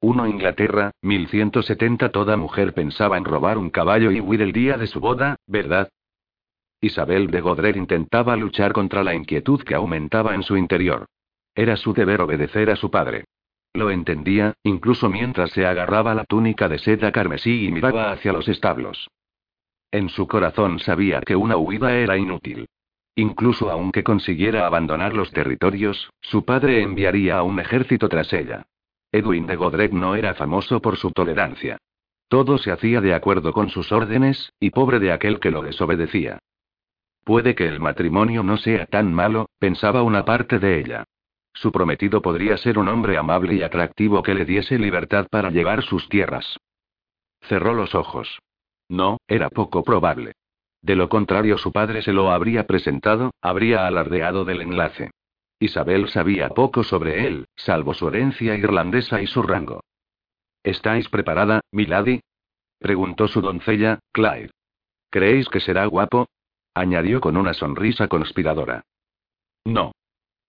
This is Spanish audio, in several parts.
1 Inglaterra, 1170 Toda mujer pensaba en robar un caballo y huir el día de su boda, ¿verdad? Isabel de Godrer intentaba luchar contra la inquietud que aumentaba en su interior. Era su deber obedecer a su padre. Lo entendía, incluso mientras se agarraba la túnica de seda carmesí y miraba hacia los establos. En su corazón sabía que una huida era inútil. Incluso aunque consiguiera abandonar los territorios, su padre enviaría a un ejército tras ella. Edwin de Godrec no era famoso por su tolerancia. Todo se hacía de acuerdo con sus órdenes, y pobre de aquel que lo desobedecía. Puede que el matrimonio no sea tan malo, pensaba una parte de ella. Su prometido podría ser un hombre amable y atractivo que le diese libertad para llevar sus tierras. Cerró los ojos. No, era poco probable. De lo contrario, su padre se lo habría presentado, habría alardeado del enlace. Isabel sabía poco sobre él, salvo su herencia irlandesa y su rango. ¿Estáis preparada, milady? preguntó su doncella, Clive. ¿Creéis que será guapo? añadió con una sonrisa conspiradora. No.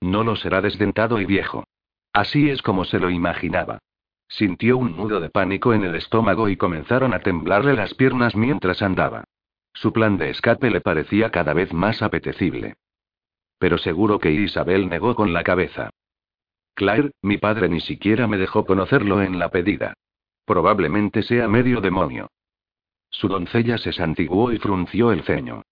No lo será desdentado y viejo. Así es como se lo imaginaba. Sintió un nudo de pánico en el estómago y comenzaron a temblarle las piernas mientras andaba. Su plan de escape le parecía cada vez más apetecible. Pero seguro que Isabel negó con la cabeza. Claire, mi padre ni siquiera me dejó conocerlo en la pedida. Probablemente sea medio demonio. Su doncella se santiguó y frunció el ceño.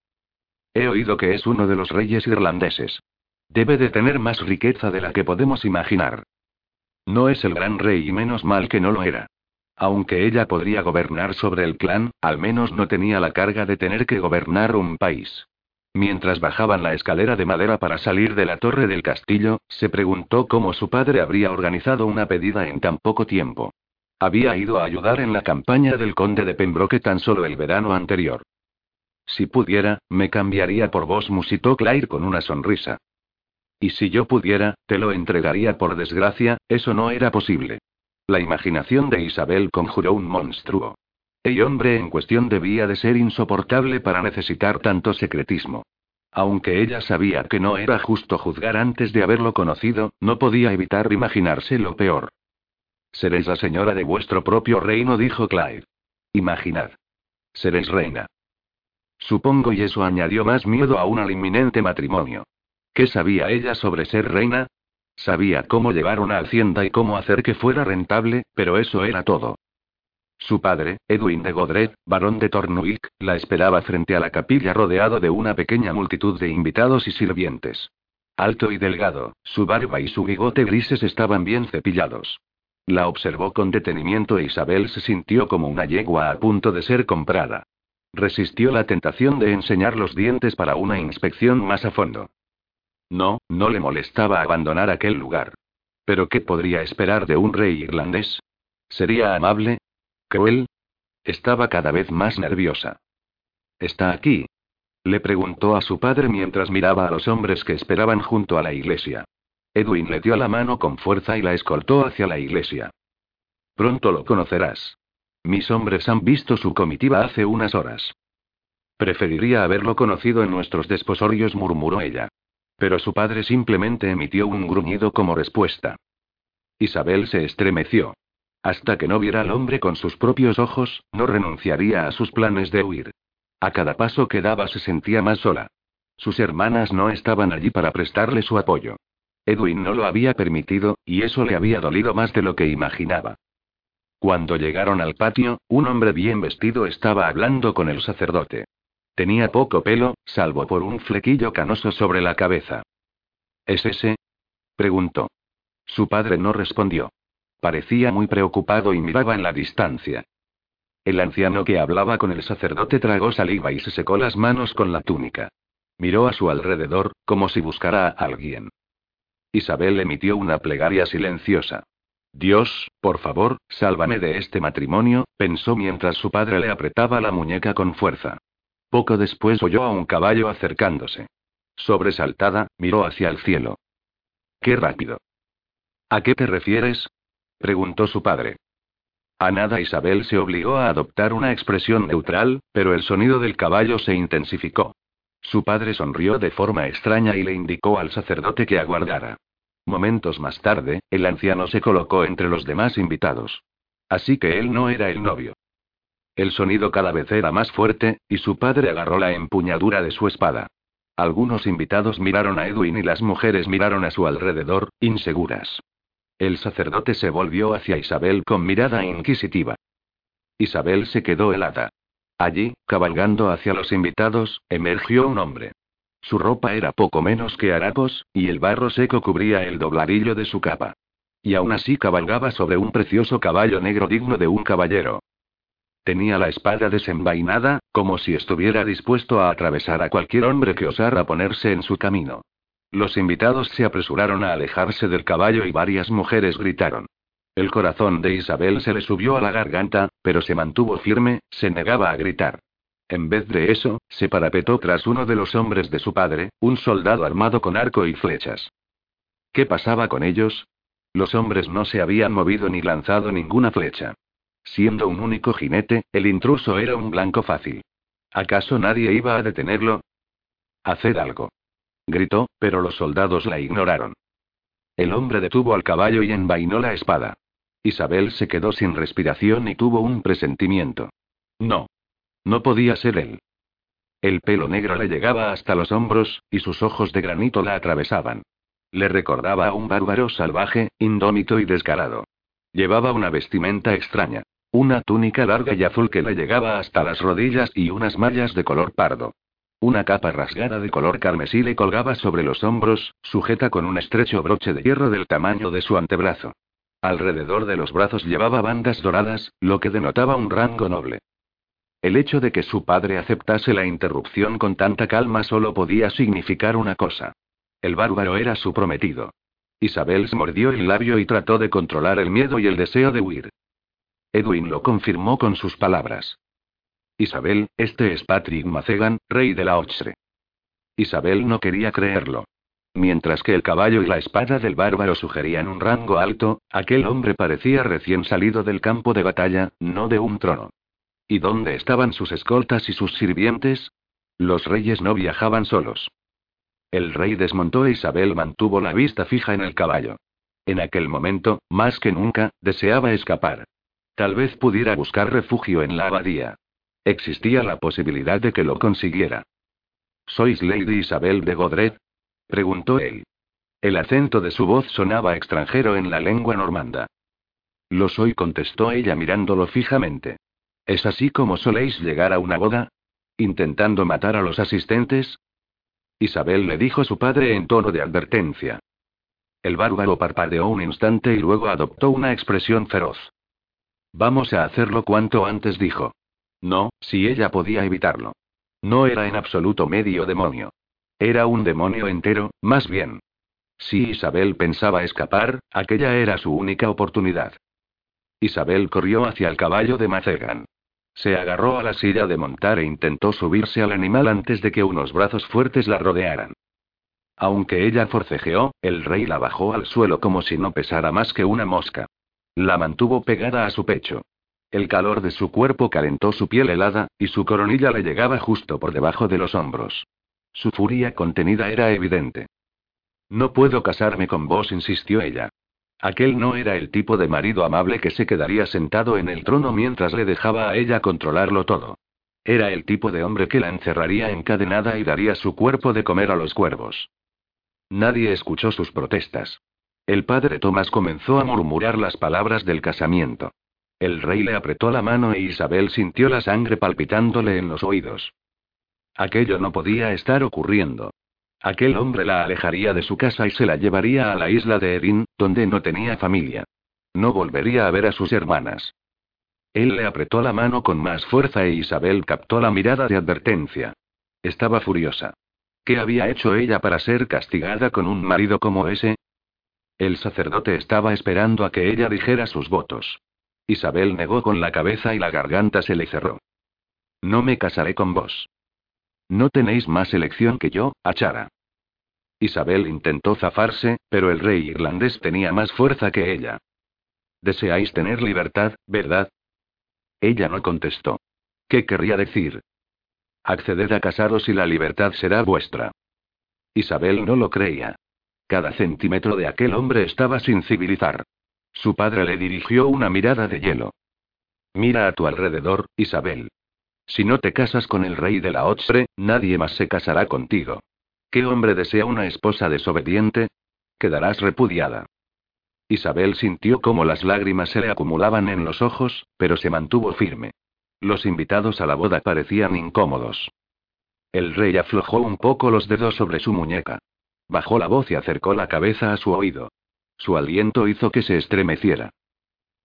He oído que es uno de los reyes irlandeses. Debe de tener más riqueza de la que podemos imaginar. No es el gran rey y menos mal que no lo era. Aunque ella podría gobernar sobre el clan, al menos no tenía la carga de tener que gobernar un país. Mientras bajaban la escalera de madera para salir de la torre del castillo, se preguntó cómo su padre habría organizado una pedida en tan poco tiempo. Había ido a ayudar en la campaña del conde de Pembroke tan solo el verano anterior. Si pudiera, me cambiaría por vos, musitó Claire con una sonrisa. Y si yo pudiera, te lo entregaría por desgracia, eso no era posible. La imaginación de Isabel conjuró un monstruo. El hombre en cuestión debía de ser insoportable para necesitar tanto secretismo. Aunque ella sabía que no era justo juzgar antes de haberlo conocido, no podía evitar imaginarse lo peor. Seréis la señora de vuestro propio reino, dijo Clive. Imaginad. Seréis reina. Supongo y eso añadió más miedo aún al inminente matrimonio. ¿Qué sabía ella sobre ser reina? Sabía cómo llevar una hacienda y cómo hacer que fuera rentable, pero eso era todo. Su padre, Edwin de Godred, barón de Tornuic, la esperaba frente a la capilla rodeado de una pequeña multitud de invitados y sirvientes. Alto y delgado, su barba y su bigote grises estaban bien cepillados. La observó con detenimiento e Isabel se sintió como una yegua a punto de ser comprada. Resistió la tentación de enseñar los dientes para una inspección más a fondo. No, no le molestaba abandonar aquel lugar. Pero ¿qué podría esperar de un rey irlandés? ¿Sería amable? ¿Cruel? Estaba cada vez más nerviosa. ¿Está aquí? Le preguntó a su padre mientras miraba a los hombres que esperaban junto a la iglesia. Edwin le dio la mano con fuerza y la escoltó hacia la iglesia. Pronto lo conocerás. Mis hombres han visto su comitiva hace unas horas. Preferiría haberlo conocido en nuestros desposorios, murmuró ella. Pero su padre simplemente emitió un gruñido como respuesta. Isabel se estremeció. Hasta que no viera al hombre con sus propios ojos, no renunciaría a sus planes de huir. A cada paso que daba se sentía más sola. Sus hermanas no estaban allí para prestarle su apoyo. Edwin no lo había permitido, y eso le había dolido más de lo que imaginaba. Cuando llegaron al patio, un hombre bien vestido estaba hablando con el sacerdote. Tenía poco pelo, salvo por un flequillo canoso sobre la cabeza. ¿Es ese? preguntó. Su padre no respondió. Parecía muy preocupado y miraba en la distancia. El anciano que hablaba con el sacerdote tragó saliva y se secó las manos con la túnica. Miró a su alrededor, como si buscara a alguien. Isabel emitió una plegaria silenciosa. Dios, por favor, sálvame de este matrimonio, pensó mientras su padre le apretaba la muñeca con fuerza. Poco después oyó a un caballo acercándose. Sobresaltada, miró hacia el cielo. ¡Qué rápido! ¿A qué te refieres? Preguntó su padre. A nada Isabel se obligó a adoptar una expresión neutral, pero el sonido del caballo se intensificó. Su padre sonrió de forma extraña y le indicó al sacerdote que aguardara. Momentos más tarde, el anciano se colocó entre los demás invitados. Así que él no era el novio. El sonido cada vez era más fuerte, y su padre agarró la empuñadura de su espada. Algunos invitados miraron a Edwin y las mujeres miraron a su alrededor, inseguras. El sacerdote se volvió hacia Isabel con mirada inquisitiva. Isabel se quedó helada. Allí, cabalgando hacia los invitados, emergió un hombre. Su ropa era poco menos que harapos, y el barro seco cubría el dobladillo de su capa. Y aún así cabalgaba sobre un precioso caballo negro digno de un caballero. Tenía la espada desenvainada, como si estuviera dispuesto a atravesar a cualquier hombre que osara ponerse en su camino. Los invitados se apresuraron a alejarse del caballo y varias mujeres gritaron. El corazón de Isabel se le subió a la garganta, pero se mantuvo firme, se negaba a gritar. En vez de eso, se parapetó tras uno de los hombres de su padre, un soldado armado con arco y flechas. ¿Qué pasaba con ellos? Los hombres no se habían movido ni lanzado ninguna flecha. Siendo un único jinete, el intruso era un blanco fácil. ¿Acaso nadie iba a detenerlo? Haced algo. Gritó, pero los soldados la ignoraron. El hombre detuvo al caballo y envainó la espada. Isabel se quedó sin respiración y tuvo un presentimiento. No. No podía ser él. El pelo negro le llegaba hasta los hombros, y sus ojos de granito la atravesaban. Le recordaba a un bárbaro salvaje, indómito y descarado. Llevaba una vestimenta extraña. Una túnica larga y azul que le llegaba hasta las rodillas y unas mallas de color pardo. Una capa rasgada de color carmesí le colgaba sobre los hombros, sujeta con un estrecho broche de hierro del tamaño de su antebrazo. Alrededor de los brazos llevaba bandas doradas, lo que denotaba un rango noble. El hecho de que su padre aceptase la interrupción con tanta calma solo podía significar una cosa. El bárbaro era su prometido. Isabel se mordió el labio y trató de controlar el miedo y el deseo de huir. Edwin lo confirmó con sus palabras. Isabel, este es Patrick Macegan, rey de la Ochre. Isabel no quería creerlo. Mientras que el caballo y la espada del bárbaro sugerían un rango alto, aquel hombre parecía recién salido del campo de batalla, no de un trono. ¿Y dónde estaban sus escoltas y sus sirvientes? Los reyes no viajaban solos. El rey desmontó e Isabel mantuvo la vista fija en el caballo. En aquel momento, más que nunca, deseaba escapar. Tal vez pudiera buscar refugio en la abadía. Existía la posibilidad de que lo consiguiera. ¿Sois Lady Isabel de Godred? preguntó él. El acento de su voz sonaba extranjero en la lengua normanda. Lo soy, contestó ella mirándolo fijamente. ¿Es así como soléis llegar a una boda? ¿Intentando matar a los asistentes? Isabel le dijo su padre en tono de advertencia. El bárbaro parpadeó un instante y luego adoptó una expresión feroz. Vamos a hacerlo cuanto antes, dijo. No, si ella podía evitarlo. No era en absoluto medio demonio. Era un demonio entero, más bien. Si Isabel pensaba escapar, aquella era su única oportunidad. Isabel corrió hacia el caballo de Macegan. Se agarró a la silla de montar e intentó subirse al animal antes de que unos brazos fuertes la rodearan. Aunque ella forcejeó, el rey la bajó al suelo como si no pesara más que una mosca. La mantuvo pegada a su pecho. El calor de su cuerpo calentó su piel helada, y su coronilla le llegaba justo por debajo de los hombros. Su furia contenida era evidente. No puedo casarme con vos, insistió ella. Aquel no era el tipo de marido amable que se quedaría sentado en el trono mientras le dejaba a ella controlarlo todo. Era el tipo de hombre que la encerraría encadenada y daría su cuerpo de comer a los cuervos. Nadie escuchó sus protestas. El padre Tomás comenzó a murmurar las palabras del casamiento. El rey le apretó la mano e Isabel sintió la sangre palpitándole en los oídos. Aquello no podía estar ocurriendo. Aquel hombre la alejaría de su casa y se la llevaría a la isla de Erin, donde no tenía familia. No volvería a ver a sus hermanas. Él le apretó la mano con más fuerza e Isabel captó la mirada de advertencia. Estaba furiosa. ¿Qué había hecho ella para ser castigada con un marido como ese? El sacerdote estaba esperando a que ella dijera sus votos. Isabel negó con la cabeza y la garganta se le cerró. No me casaré con vos. No tenéis más elección que yo, Achara. Isabel intentó zafarse, pero el rey irlandés tenía más fuerza que ella. Deseáis tener libertad, ¿verdad? Ella no contestó. ¿Qué querría decir? Acceded a casaros y la libertad será vuestra. Isabel no lo creía. Cada centímetro de aquel hombre estaba sin civilizar. Su padre le dirigió una mirada de hielo. Mira a tu alrededor, Isabel. Si no te casas con el rey de la Otsre, nadie más se casará contigo. ¿Qué hombre desea una esposa desobediente? Quedarás repudiada. Isabel sintió cómo las lágrimas se le acumulaban en los ojos, pero se mantuvo firme. Los invitados a la boda parecían incómodos. El rey aflojó un poco los dedos sobre su muñeca. Bajó la voz y acercó la cabeza a su oído. Su aliento hizo que se estremeciera.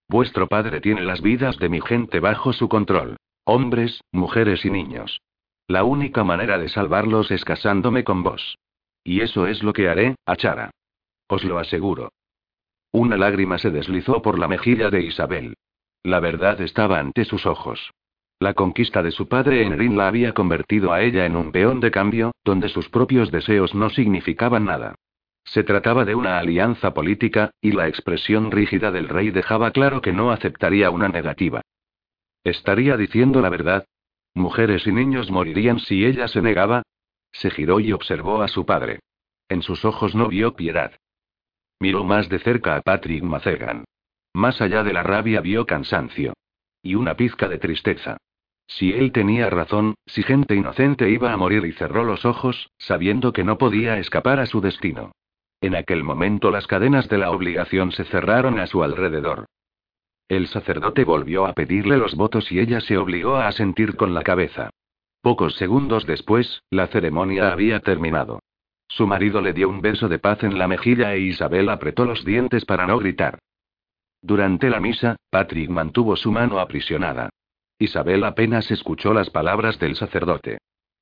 Vuestro padre tiene las vidas de mi gente bajo su control. Hombres, mujeres y niños. La única manera de salvarlos es casándome con vos. Y eso es lo que haré, Achara. Os lo aseguro. Una lágrima se deslizó por la mejilla de Isabel. La verdad estaba ante sus ojos. La conquista de su padre en Rin la había convertido a ella en un peón de cambio, donde sus propios deseos no significaban nada. Se trataba de una alianza política, y la expresión rígida del rey dejaba claro que no aceptaría una negativa. ¿Estaría diciendo la verdad? ¿Mujeres y niños morirían si ella se negaba? Se giró y observó a su padre. En sus ojos no vio piedad. Miró más de cerca a Patrick Macegan. Más allá de la rabia vio cansancio. Y una pizca de tristeza. Si él tenía razón, si gente inocente iba a morir y cerró los ojos, sabiendo que no podía escapar a su destino. En aquel momento las cadenas de la obligación se cerraron a su alrededor. El sacerdote volvió a pedirle los votos y ella se obligó a asentir con la cabeza. Pocos segundos después, la ceremonia había terminado. Su marido le dio un beso de paz en la mejilla e Isabel apretó los dientes para no gritar. Durante la misa, Patrick mantuvo su mano aprisionada. Isabel apenas escuchó las palabras del sacerdote.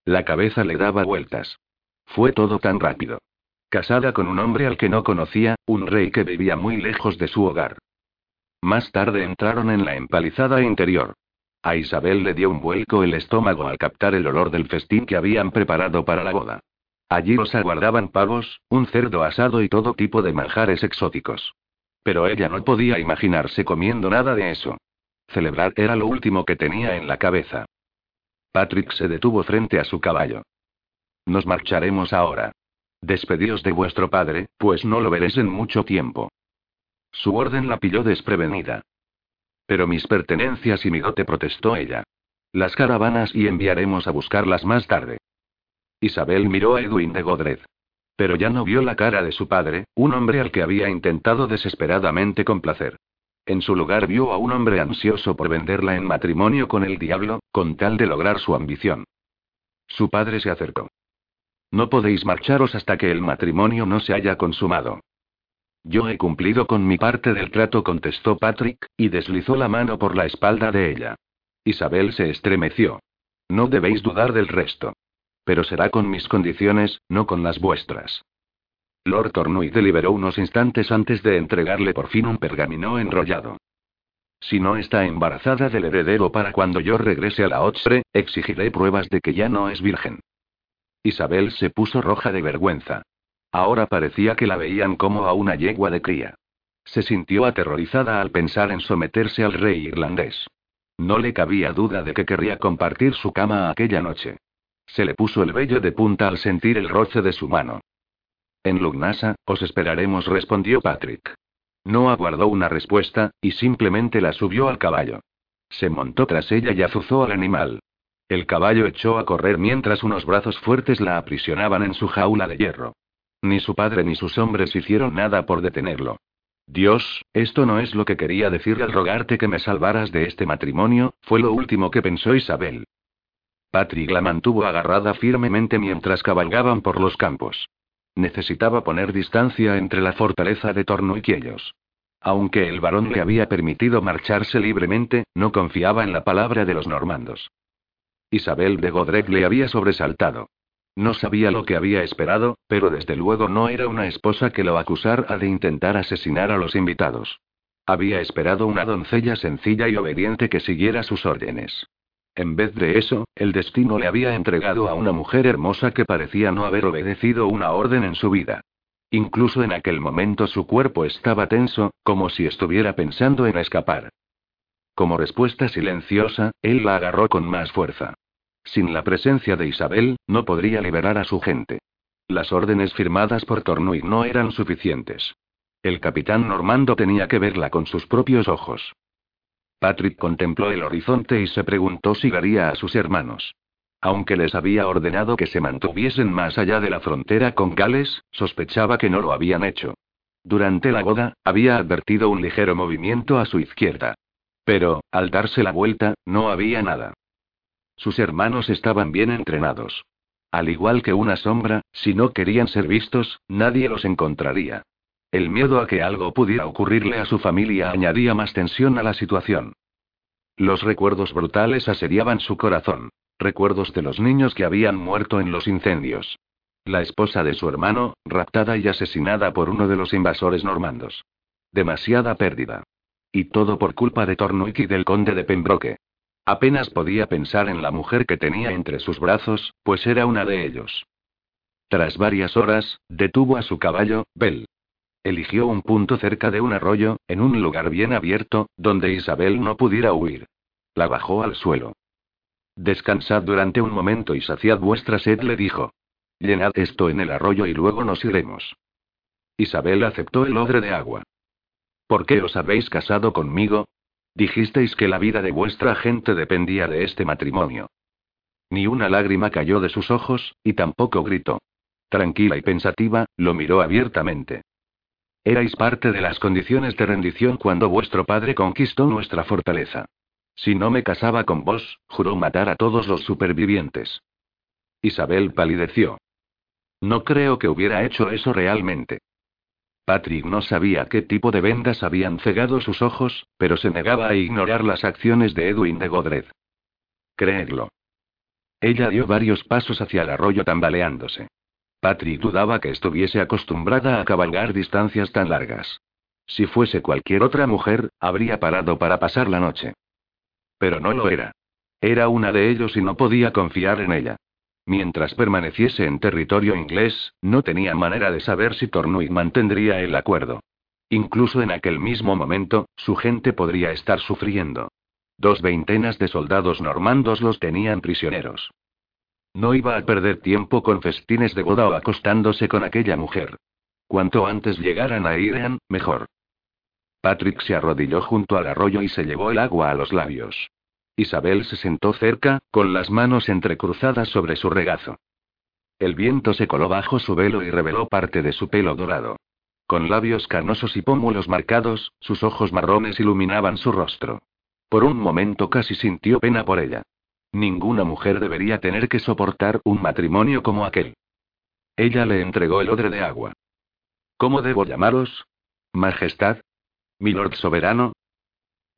La cabeza le daba vueltas. Fue todo tan rápido. Casada con un hombre al que no conocía, un rey que vivía muy lejos de su hogar. Más tarde entraron en la empalizada interior. A Isabel le dio un vuelco el estómago al captar el olor del festín que habían preparado para la boda. Allí los aguardaban pavos, un cerdo asado y todo tipo de manjares exóticos. Pero ella no podía imaginarse comiendo nada de eso. Celebrar era lo último que tenía en la cabeza. Patrick se detuvo frente a su caballo. Nos marcharemos ahora. Despedíos de vuestro padre, pues no lo veréis en mucho tiempo. Su orden la pilló desprevenida. Pero mis pertenencias y mi dote protestó ella. Las caravanas y enviaremos a buscarlas más tarde. Isabel miró a Edwin de Godred. Pero ya no vio la cara de su padre, un hombre al que había intentado desesperadamente complacer. En su lugar vio a un hombre ansioso por venderla en matrimonio con el diablo, con tal de lograr su ambición. Su padre se acercó. No podéis marcharos hasta que el matrimonio no se haya consumado. Yo he cumplido con mi parte del trato, contestó Patrick, y deslizó la mano por la espalda de ella. Isabel se estremeció. No debéis dudar del resto. Pero será con mis condiciones, no con las vuestras. Lord Cornwall deliberó unos instantes antes de entregarle por fin un pergamino enrollado. Si no está embarazada del heredero para cuando yo regrese a la Otsre, exigiré pruebas de que ya no es virgen. Isabel se puso roja de vergüenza. Ahora parecía que la veían como a una yegua de cría. Se sintió aterrorizada al pensar en someterse al rey irlandés. No le cabía duda de que querría compartir su cama aquella noche. Se le puso el vello de punta al sentir el roce de su mano. En Lugnasa, os esperaremos, respondió Patrick. No aguardó una respuesta, y simplemente la subió al caballo. Se montó tras ella y azuzó al animal. El caballo echó a correr mientras unos brazos fuertes la aprisionaban en su jaula de hierro. Ni su padre ni sus hombres hicieron nada por detenerlo. Dios, esto no es lo que quería decir al rogarte que me salvaras de este matrimonio, fue lo último que pensó Isabel. Patrick la mantuvo agarrada firmemente mientras cabalgaban por los campos. Necesitaba poner distancia entre la fortaleza de Torno y Quiellos. Aunque el varón le había permitido marcharse libremente, no confiaba en la palabra de los normandos. Isabel de Godrec le había sobresaltado. No sabía lo que había esperado, pero desde luego no era una esposa que lo acusara de intentar asesinar a los invitados. Había esperado una doncella sencilla y obediente que siguiera sus órdenes. En vez de eso, el destino le había entregado a una mujer hermosa que parecía no haber obedecido una orden en su vida. Incluso en aquel momento su cuerpo estaba tenso, como si estuviera pensando en escapar. Como respuesta silenciosa, él la agarró con más fuerza. Sin la presencia de Isabel, no podría liberar a su gente. Las órdenes firmadas por Tornuy no eran suficientes. El capitán Normando tenía que verla con sus propios ojos. Patrick contempló el horizonte y se preguntó si vería a sus hermanos. Aunque les había ordenado que se mantuviesen más allá de la frontera con Gales, sospechaba que no lo habían hecho. Durante la boda, había advertido un ligero movimiento a su izquierda. Pero, al darse la vuelta, no había nada. Sus hermanos estaban bien entrenados. Al igual que una sombra, si no querían ser vistos, nadie los encontraría. El miedo a que algo pudiera ocurrirle a su familia añadía más tensión a la situación. Los recuerdos brutales asediaban su corazón. Recuerdos de los niños que habían muerto en los incendios. La esposa de su hermano, raptada y asesinada por uno de los invasores normandos. Demasiada pérdida. Y todo por culpa de Tornuik y del conde de Pembroke. Apenas podía pensar en la mujer que tenía entre sus brazos, pues era una de ellos. Tras varias horas, detuvo a su caballo, Bell. Eligió un punto cerca de un arroyo, en un lugar bien abierto, donde Isabel no pudiera huir. La bajó al suelo. Descansad durante un momento y saciad vuestra sed, le dijo. Llenad esto en el arroyo y luego nos iremos. Isabel aceptó el odre de agua. ¿Por qué os habéis casado conmigo? Dijisteis que la vida de vuestra gente dependía de este matrimonio. Ni una lágrima cayó de sus ojos, y tampoco gritó. Tranquila y pensativa, lo miró abiertamente. Erais parte de las condiciones de rendición cuando vuestro padre conquistó nuestra fortaleza. Si no me casaba con vos, juró matar a todos los supervivientes. Isabel palideció. No creo que hubiera hecho eso realmente. Patrick no sabía qué tipo de vendas habían cegado sus ojos, pero se negaba a ignorar las acciones de Edwin de Godred. Creedlo. Ella dio varios pasos hacia el arroyo tambaleándose. Patrick dudaba que estuviese acostumbrada a cabalgar distancias tan largas. Si fuese cualquier otra mujer, habría parado para pasar la noche. Pero no lo era. Era una de ellos y no podía confiar en ella. Mientras permaneciese en territorio inglés, no tenía manera de saber si Tornuy mantendría el acuerdo. Incluso en aquel mismo momento, su gente podría estar sufriendo. Dos veintenas de soldados normandos los tenían prisioneros. No iba a perder tiempo con festines de boda o acostándose con aquella mujer. Cuanto antes llegaran a Irean, mejor. Patrick se arrodilló junto al arroyo y se llevó el agua a los labios. Isabel se sentó cerca, con las manos entrecruzadas sobre su regazo. El viento se coló bajo su velo y reveló parte de su pelo dorado. Con labios canosos y pómulos marcados, sus ojos marrones iluminaban su rostro. Por un momento casi sintió pena por ella. Ninguna mujer debería tener que soportar un matrimonio como aquel. Ella le entregó el odre de agua. ¿Cómo debo llamaros? Majestad. Milord soberano,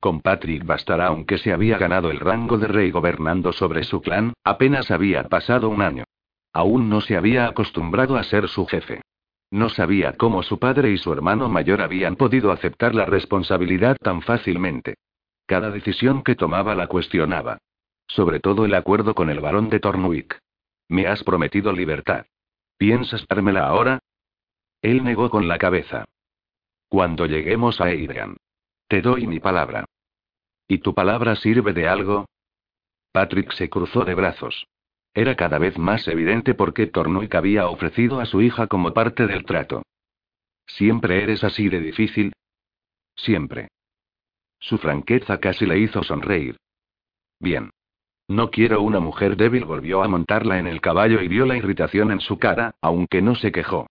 con Patrick bastará aunque se había ganado el rango de rey gobernando sobre su clan, apenas había pasado un año. Aún no se había acostumbrado a ser su jefe. No sabía cómo su padre y su hermano mayor habían podido aceptar la responsabilidad tan fácilmente. Cada decisión que tomaba la cuestionaba. Sobre todo el acuerdo con el barón de Tornwick. Me has prometido libertad. ¿Piensas dármela ahora? Él negó con la cabeza. Cuando lleguemos a Adrian. Te doy mi palabra. ¿Y tu palabra sirve de algo? Patrick se cruzó de brazos. Era cada vez más evidente por qué Tornoik había ofrecido a su hija como parte del trato. ¿Siempre eres así de difícil? Siempre. Su franqueza casi le hizo sonreír. Bien. No quiero una mujer débil, volvió a montarla en el caballo y vio la irritación en su cara, aunque no se quejó.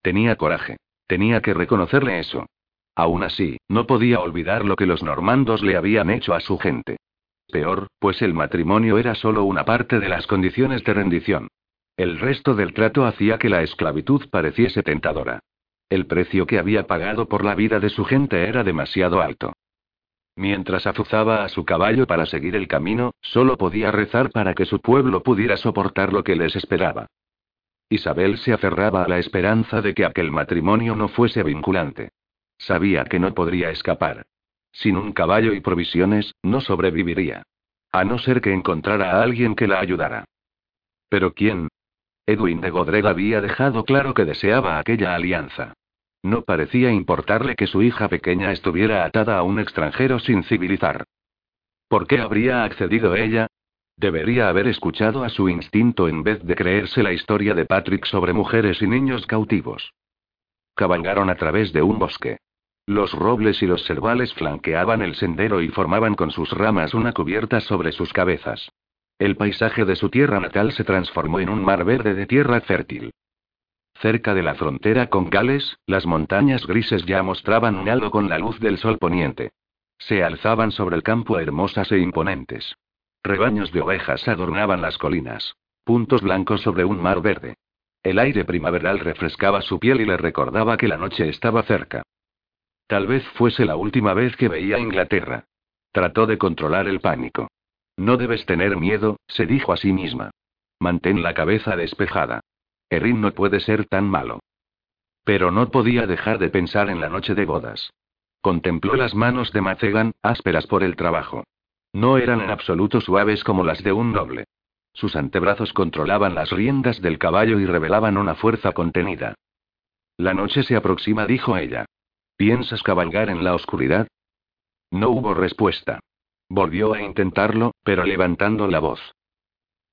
Tenía coraje. Tenía que reconocerle eso. Aún así, no podía olvidar lo que los normandos le habían hecho a su gente. Peor, pues el matrimonio era solo una parte de las condiciones de rendición. El resto del trato hacía que la esclavitud pareciese tentadora. El precio que había pagado por la vida de su gente era demasiado alto. Mientras azuzaba a su caballo para seguir el camino, solo podía rezar para que su pueblo pudiera soportar lo que les esperaba. Isabel se aferraba a la esperanza de que aquel matrimonio no fuese vinculante. Sabía que no podría escapar. Sin un caballo y provisiones, no sobreviviría. A no ser que encontrara a alguien que la ayudara. ¿Pero quién? Edwin de Godred había dejado claro que deseaba aquella alianza. No parecía importarle que su hija pequeña estuviera atada a un extranjero sin civilizar. ¿Por qué habría accedido ella? Debería haber escuchado a su instinto en vez de creerse la historia de Patrick sobre mujeres y niños cautivos. Cabalgaron a través de un bosque. Los robles y los cervales flanqueaban el sendero y formaban con sus ramas una cubierta sobre sus cabezas. El paisaje de su tierra natal se transformó en un mar verde de tierra fértil. Cerca de la frontera con Gales, las montañas grises ya mostraban un halo con la luz del sol poniente. Se alzaban sobre el campo hermosas e imponentes. Rebaños de ovejas adornaban las colinas. Puntos blancos sobre un mar verde. El aire primaveral refrescaba su piel y le recordaba que la noche estaba cerca. Tal vez fuese la última vez que veía Inglaterra. Trató de controlar el pánico. No debes tener miedo, se dijo a sí misma. Mantén la cabeza despejada. Erin no puede ser tan malo. Pero no podía dejar de pensar en la noche de bodas. Contempló las manos de Macegan, ásperas por el trabajo. No eran en absoluto suaves como las de un noble. Sus antebrazos controlaban las riendas del caballo y revelaban una fuerza contenida. La noche se aproxima, dijo ella. ¿Piensas cabalgar en la oscuridad? No hubo respuesta. Volvió a intentarlo, pero levantando la voz.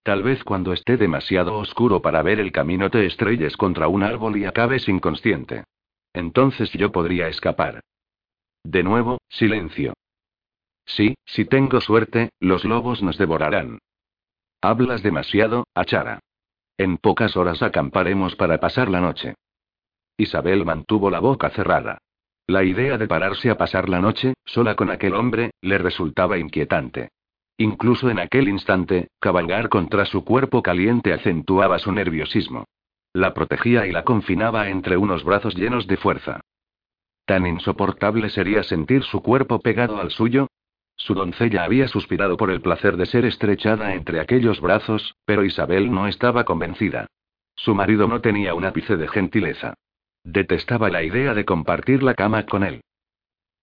Tal vez cuando esté demasiado oscuro para ver el camino te estrelles contra un árbol y acabes inconsciente. Entonces yo podría escapar. De nuevo, silencio. Sí, si tengo suerte, los lobos nos devorarán. Hablas demasiado, Achara. En pocas horas acamparemos para pasar la noche. Isabel mantuvo la boca cerrada. La idea de pararse a pasar la noche, sola con aquel hombre, le resultaba inquietante. Incluso en aquel instante, cabalgar contra su cuerpo caliente acentuaba su nerviosismo. La protegía y la confinaba entre unos brazos llenos de fuerza. Tan insoportable sería sentir su cuerpo pegado al suyo. Su doncella había suspirado por el placer de ser estrechada entre aquellos brazos, pero Isabel no estaba convencida. Su marido no tenía un ápice de gentileza. Detestaba la idea de compartir la cama con él.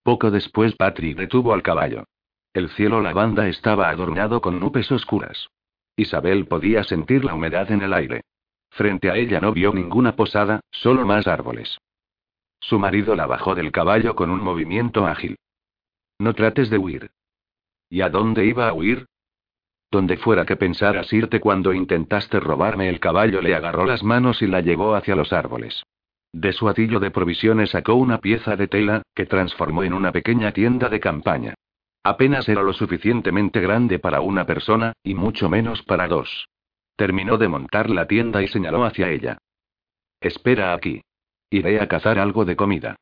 Poco después Patrick detuvo al caballo. El cielo lavanda estaba adornado con nubes oscuras. Isabel podía sentir la humedad en el aire. Frente a ella no vio ninguna posada, solo más árboles. Su marido la bajó del caballo con un movimiento ágil. No trates de huir. ¿Y a dónde iba a huir? Donde fuera que pensaras irte cuando intentaste robarme el caballo, le agarró las manos y la llevó hacia los árboles. De su atillo de provisiones sacó una pieza de tela, que transformó en una pequeña tienda de campaña. Apenas era lo suficientemente grande para una persona, y mucho menos para dos. Terminó de montar la tienda y señaló hacia ella. Espera aquí. Iré a cazar algo de comida.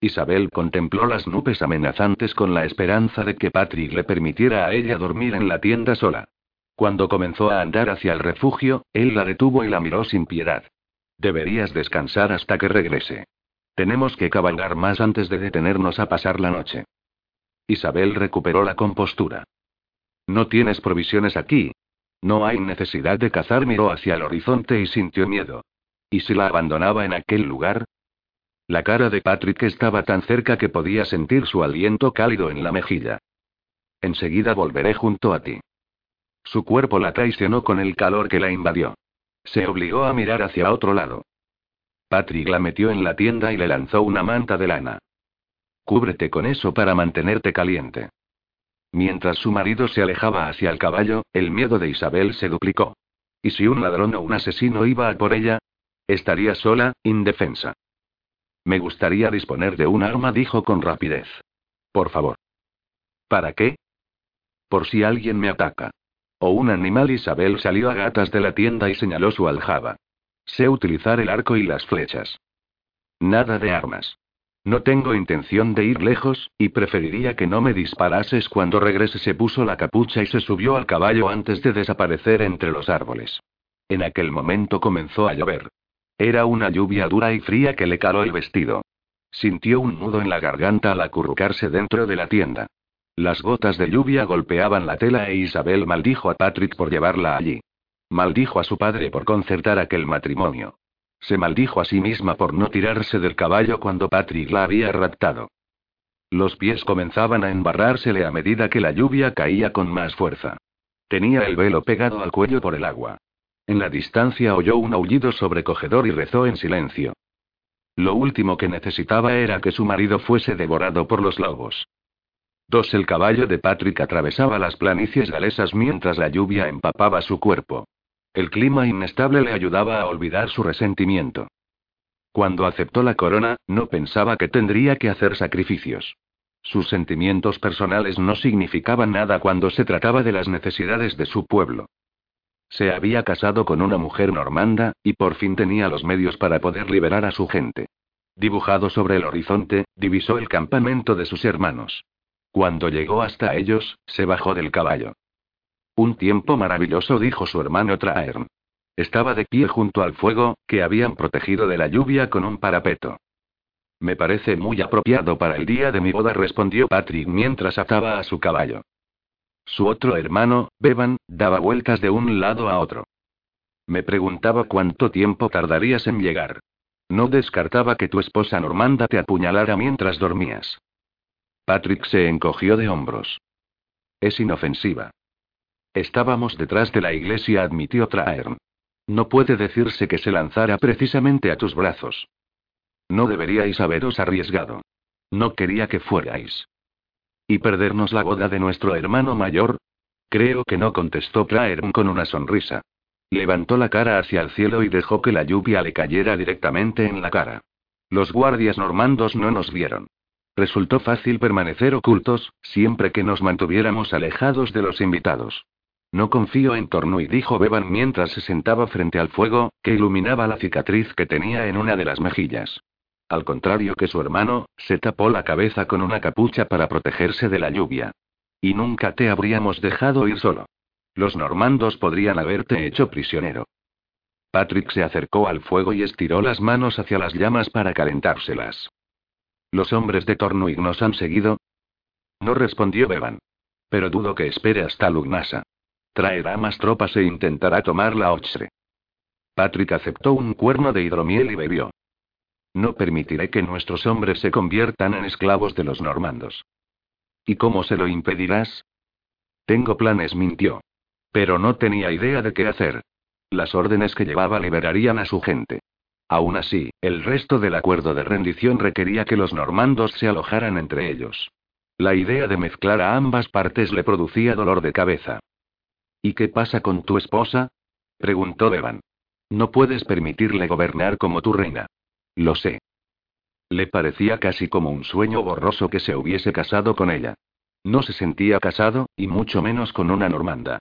Isabel contempló las nubes amenazantes con la esperanza de que Patrick le permitiera a ella dormir en la tienda sola. Cuando comenzó a andar hacia el refugio, él la detuvo y la miró sin piedad. Deberías descansar hasta que regrese. Tenemos que cabalgar más antes de detenernos a pasar la noche. Isabel recuperó la compostura. No tienes provisiones aquí. No hay necesidad de cazar. Miró hacia el horizonte y sintió miedo. ¿Y si la abandonaba en aquel lugar? La cara de Patrick estaba tan cerca que podía sentir su aliento cálido en la mejilla. Enseguida volveré junto a ti. Su cuerpo la traicionó con el calor que la invadió. Se obligó a mirar hacia otro lado. Patrick la metió en la tienda y le lanzó una manta de lana. Cúbrete con eso para mantenerte caliente. Mientras su marido se alejaba hacia el caballo, el miedo de Isabel se duplicó. ¿Y si un ladrón o un asesino iba a por ella? Estaría sola, indefensa. Me gustaría disponer de un arma, dijo con rapidez. Por favor. ¿Para qué? Por si alguien me ataca. O un animal Isabel salió a gatas de la tienda y señaló su aljaba. Sé utilizar el arco y las flechas. Nada de armas. No tengo intención de ir lejos, y preferiría que no me disparases cuando regrese. Se puso la capucha y se subió al caballo antes de desaparecer entre los árboles. En aquel momento comenzó a llover. Era una lluvia dura y fría que le caló el vestido. Sintió un nudo en la garganta al acurrucarse dentro de la tienda. Las gotas de lluvia golpeaban la tela e Isabel maldijo a Patrick por llevarla allí. Maldijo a su padre por concertar aquel matrimonio. Se maldijo a sí misma por no tirarse del caballo cuando Patrick la había raptado. Los pies comenzaban a embarrársele a medida que la lluvia caía con más fuerza. Tenía el velo pegado al cuello por el agua. En la distancia oyó un aullido sobrecogedor y rezó en silencio. Lo último que necesitaba era que su marido fuese devorado por los lobos. Dos El caballo de Patrick atravesaba las planicies galesas mientras la lluvia empapaba su cuerpo. El clima inestable le ayudaba a olvidar su resentimiento. Cuando aceptó la corona, no pensaba que tendría que hacer sacrificios. Sus sentimientos personales no significaban nada cuando se trataba de las necesidades de su pueblo. Se había casado con una mujer normanda, y por fin tenía los medios para poder liberar a su gente. Dibujado sobre el horizonte, divisó el campamento de sus hermanos. Cuando llegó hasta ellos, se bajó del caballo. Un tiempo maravilloso, dijo su hermano Traern. Estaba de pie junto al fuego, que habían protegido de la lluvia con un parapeto. Me parece muy apropiado para el día de mi boda, respondió Patrick mientras ataba a su caballo. Su otro hermano, Bevan, daba vueltas de un lado a otro. Me preguntaba cuánto tiempo tardarías en llegar. No descartaba que tu esposa Normanda te apuñalara mientras dormías. Patrick se encogió de hombros. Es inofensiva. Estábamos detrás de la iglesia, admitió Traern. No puede decirse que se lanzara precisamente a tus brazos. No deberíais haberos arriesgado. No quería que fuerais. ¿Y perdernos la boda de nuestro hermano mayor? Creo que no contestó Traern con una sonrisa. Levantó la cara hacia el cielo y dejó que la lluvia le cayera directamente en la cara. Los guardias normandos no nos vieron. Resultó fácil permanecer ocultos, siempre que nos mantuviéramos alejados de los invitados. No confío en Tornui, dijo Bevan mientras se sentaba frente al fuego, que iluminaba la cicatriz que tenía en una de las mejillas. Al contrario que su hermano, se tapó la cabeza con una capucha para protegerse de la lluvia. Y nunca te habríamos dejado ir solo. Los normandos podrían haberte hecho prisionero. Patrick se acercó al fuego y estiró las manos hacia las llamas para calentárselas. ¿Los hombres de Tornuig nos han seguido? No respondió Bevan. Pero dudo que espere hasta Lugnasa. Traerá más tropas e intentará tomar la Ochre. Patrick aceptó un cuerno de hidromiel y bebió. No permitiré que nuestros hombres se conviertan en esclavos de los normandos. ¿Y cómo se lo impedirás? Tengo planes, mintió. Pero no tenía idea de qué hacer. Las órdenes que llevaba liberarían a su gente. Aún así, el resto del acuerdo de rendición requería que los normandos se alojaran entre ellos. La idea de mezclar a ambas partes le producía dolor de cabeza. ¿Y qué pasa con tu esposa? preguntó Bevan. No puedes permitirle gobernar como tu reina. Lo sé. Le parecía casi como un sueño borroso que se hubiese casado con ella. No se sentía casado, y mucho menos con una normanda.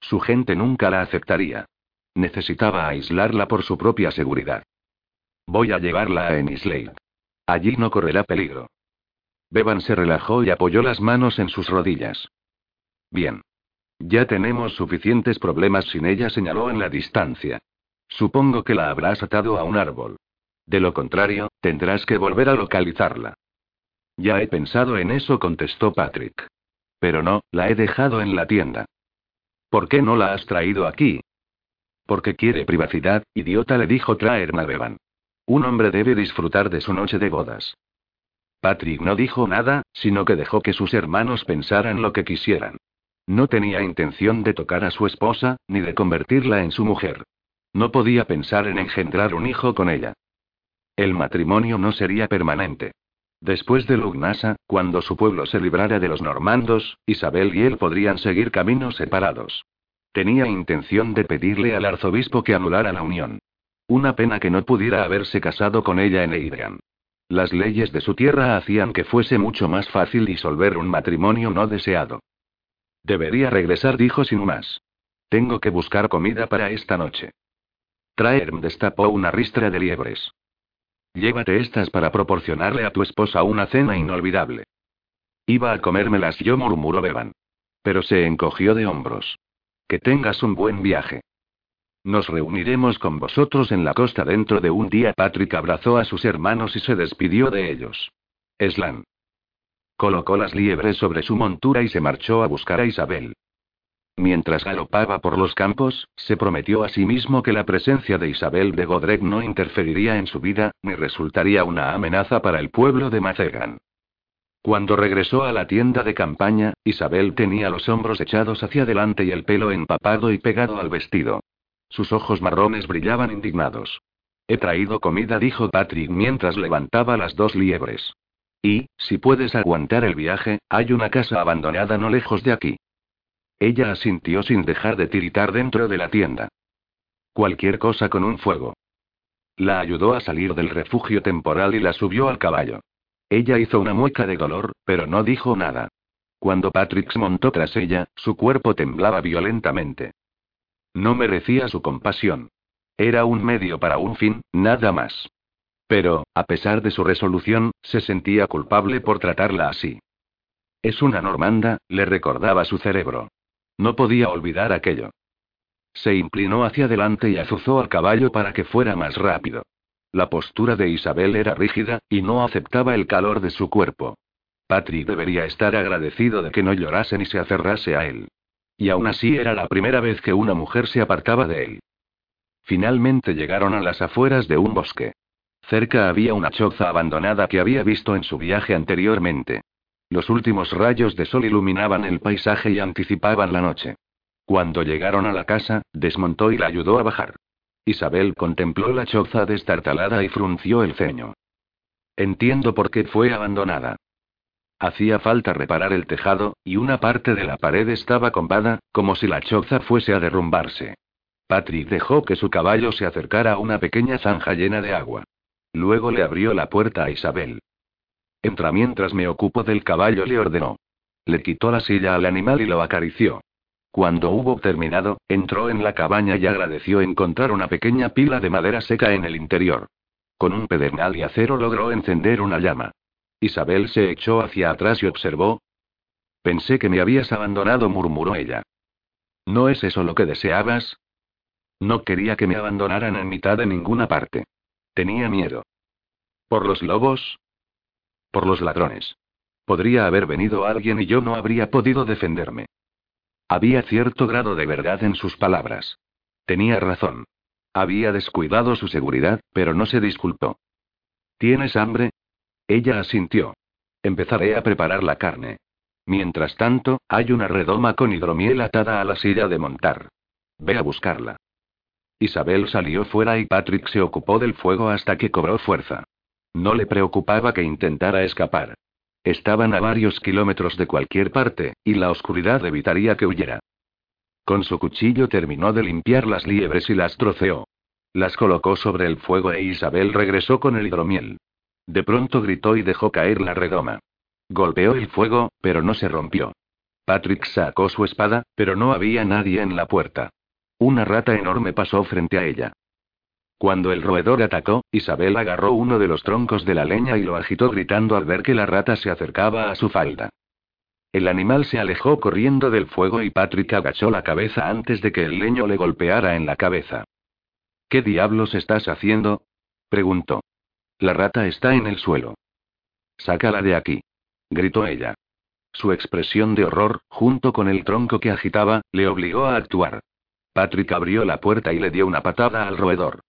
Su gente nunca la aceptaría. Necesitaba aislarla por su propia seguridad. Voy a llevarla a Enisley. Allí no correrá peligro. Bevan se relajó y apoyó las manos en sus rodillas. Bien. Ya tenemos suficientes problemas sin ella, señaló en la distancia. Supongo que la habrás atado a un árbol. De lo contrario, tendrás que volver a localizarla. Ya he pensado en eso, contestó Patrick. Pero no, la he dejado en la tienda. ¿Por qué no la has traído aquí? Porque quiere privacidad, idiota, le dijo Traer Bevan. Un hombre debe disfrutar de su noche de bodas. Patrick no dijo nada, sino que dejó que sus hermanos pensaran lo que quisieran. No tenía intención de tocar a su esposa, ni de convertirla en su mujer. No podía pensar en engendrar un hijo con ella. El matrimonio no sería permanente. Después de Lugnasa, cuando su pueblo se librara de los normandos, Isabel y él podrían seguir caminos separados. Tenía intención de pedirle al arzobispo que anulara la unión. Una pena que no pudiera haberse casado con ella en Eidrian. Las leyes de su tierra hacían que fuese mucho más fácil disolver un matrimonio no deseado. Debería regresar, dijo sin más. Tengo que buscar comida para esta noche. Traerm destapó una ristra de liebres. Llévate estas para proporcionarle a tu esposa una cena inolvidable. Iba a comérmelas yo, murmuró Bevan. Pero se encogió de hombros. Que tengas un buen viaje. Nos reuniremos con vosotros en la costa dentro de un día. Patrick abrazó a sus hermanos y se despidió de ellos. Eslan. Colocó las liebres sobre su montura y se marchó a buscar a Isabel. Mientras galopaba por los campos, se prometió a sí mismo que la presencia de Isabel de Godrec no interferiría en su vida, ni resultaría una amenaza para el pueblo de Macegan. Cuando regresó a la tienda de campaña, Isabel tenía los hombros echados hacia adelante y el pelo empapado y pegado al vestido. Sus ojos marrones brillaban indignados. He traído comida, dijo Patrick mientras levantaba las dos liebres. Y, si puedes aguantar el viaje, hay una casa abandonada no lejos de aquí. Ella asintió sin dejar de tiritar dentro de la tienda. Cualquier cosa con un fuego. La ayudó a salir del refugio temporal y la subió al caballo. Ella hizo una mueca de dolor, pero no dijo nada. Cuando Patrick montó tras ella, su cuerpo temblaba violentamente. No merecía su compasión. Era un medio para un fin, nada más. Pero, a pesar de su resolución, se sentía culpable por tratarla así. Es una normanda, le recordaba su cerebro. No podía olvidar aquello. Se inclinó hacia adelante y azuzó al caballo para que fuera más rápido. La postura de Isabel era rígida, y no aceptaba el calor de su cuerpo. Patrick debería estar agradecido de que no llorase ni se aferrase a él. Y aún así era la primera vez que una mujer se apartaba de él. Finalmente llegaron a las afueras de un bosque. Cerca había una choza abandonada que había visto en su viaje anteriormente. Los últimos rayos de sol iluminaban el paisaje y anticipaban la noche. Cuando llegaron a la casa, desmontó y la ayudó a bajar. Isabel contempló la choza destartalada y frunció el ceño. Entiendo por qué fue abandonada. Hacía falta reparar el tejado, y una parte de la pared estaba combada, como si la choza fuese a derrumbarse. Patrick dejó que su caballo se acercara a una pequeña zanja llena de agua. Luego le abrió la puerta a Isabel. Entra mientras me ocupo del caballo, le ordenó. Le quitó la silla al animal y lo acarició. Cuando hubo terminado, entró en la cabaña y agradeció encontrar una pequeña pila de madera seca en el interior. Con un pedernal y acero logró encender una llama. Isabel se echó hacia atrás y observó. Pensé que me habías abandonado, murmuró ella. ¿No es eso lo que deseabas? No quería que me abandonaran en mitad de ninguna parte. Tenía miedo. ¿Por los lobos? Por los ladrones. Podría haber venido alguien y yo no habría podido defenderme. Había cierto grado de verdad en sus palabras. Tenía razón. Había descuidado su seguridad, pero no se disculpó. ¿Tienes hambre? Ella asintió. Empezaré a preparar la carne. Mientras tanto, hay una redoma con hidromiel atada a la silla de montar. Ve a buscarla. Isabel salió fuera y Patrick se ocupó del fuego hasta que cobró fuerza. No le preocupaba que intentara escapar. Estaban a varios kilómetros de cualquier parte, y la oscuridad evitaría que huyera. Con su cuchillo terminó de limpiar las liebres y las troceó. Las colocó sobre el fuego e Isabel regresó con el hidromiel. De pronto gritó y dejó caer la redoma. Golpeó el fuego, pero no se rompió. Patrick sacó su espada, pero no había nadie en la puerta. Una rata enorme pasó frente a ella. Cuando el roedor atacó, Isabel agarró uno de los troncos de la leña y lo agitó gritando al ver que la rata se acercaba a su falda. El animal se alejó corriendo del fuego y Patrick agachó la cabeza antes de que el leño le golpeara en la cabeza. ¿Qué diablos estás haciendo? preguntó. La rata está en el suelo. Sácala de aquí. gritó ella. Su expresión de horror, junto con el tronco que agitaba, le obligó a actuar. Patrick abrió la puerta y le dio una patada al roedor.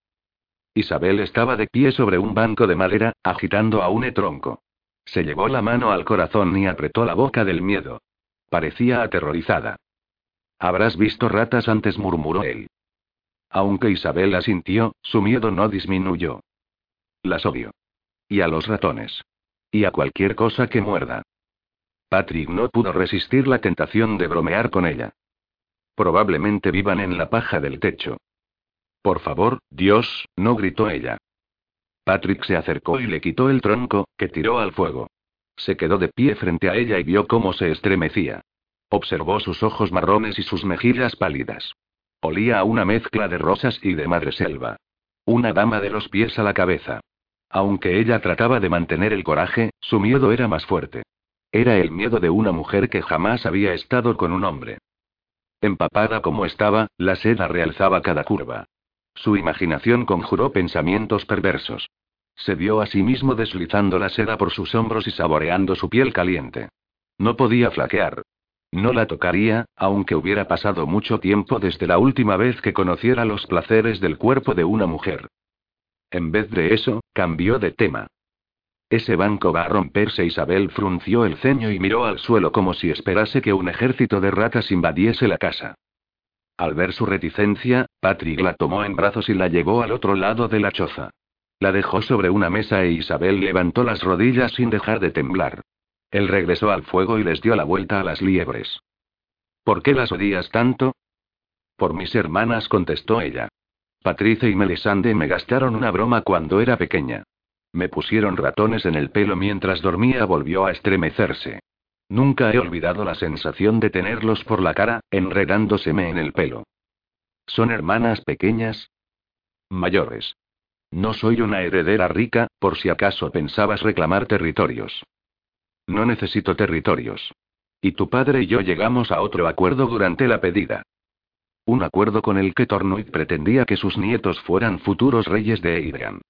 Isabel estaba de pie sobre un banco de madera, agitando aún un tronco. Se llevó la mano al corazón y apretó la boca del miedo. Parecía aterrorizada. Habrás visto ratas antes, murmuró él. Aunque Isabel asintió, su miedo no disminuyó. Las odio. Y a los ratones. Y a cualquier cosa que muerda. Patrick no pudo resistir la tentación de bromear con ella. Probablemente vivan en la paja del techo. Por favor, Dios, no gritó ella. Patrick se acercó y le quitó el tronco, que tiró al fuego. Se quedó de pie frente a ella y vio cómo se estremecía. Observó sus ojos marrones y sus mejillas pálidas. Olía a una mezcla de rosas y de madreselva. Una dama de los pies a la cabeza. Aunque ella trataba de mantener el coraje, su miedo era más fuerte. Era el miedo de una mujer que jamás había estado con un hombre. Empapada como estaba, la seda realzaba cada curva. Su imaginación conjuró pensamientos perversos. Se vio a sí mismo deslizando la seda por sus hombros y saboreando su piel caliente. No podía flaquear. No la tocaría, aunque hubiera pasado mucho tiempo desde la última vez que conociera los placeres del cuerpo de una mujer. En vez de eso, cambió de tema. Ese banco va a romperse. Isabel frunció el ceño y miró al suelo como si esperase que un ejército de ratas invadiese la casa. Al ver su reticencia, Patrick la tomó en brazos y la llevó al otro lado de la choza. La dejó sobre una mesa e Isabel levantó las rodillas sin dejar de temblar. Él regresó al fuego y les dio la vuelta a las liebres. ¿Por qué las odias tanto? Por mis hermanas, contestó ella. Patricia y Melisande me gastaron una broma cuando era pequeña. Me pusieron ratones en el pelo mientras dormía, volvió a estremecerse. Nunca he olvidado la sensación de tenerlos por la cara, enredándoseme en el pelo. ¿Son hermanas pequeñas? Mayores. No soy una heredera rica, por si acaso pensabas reclamar territorios. No necesito territorios. Y tu padre y yo llegamos a otro acuerdo durante la pedida. Un acuerdo con el que Tornuit pretendía que sus nietos fueran futuros reyes de Eidean.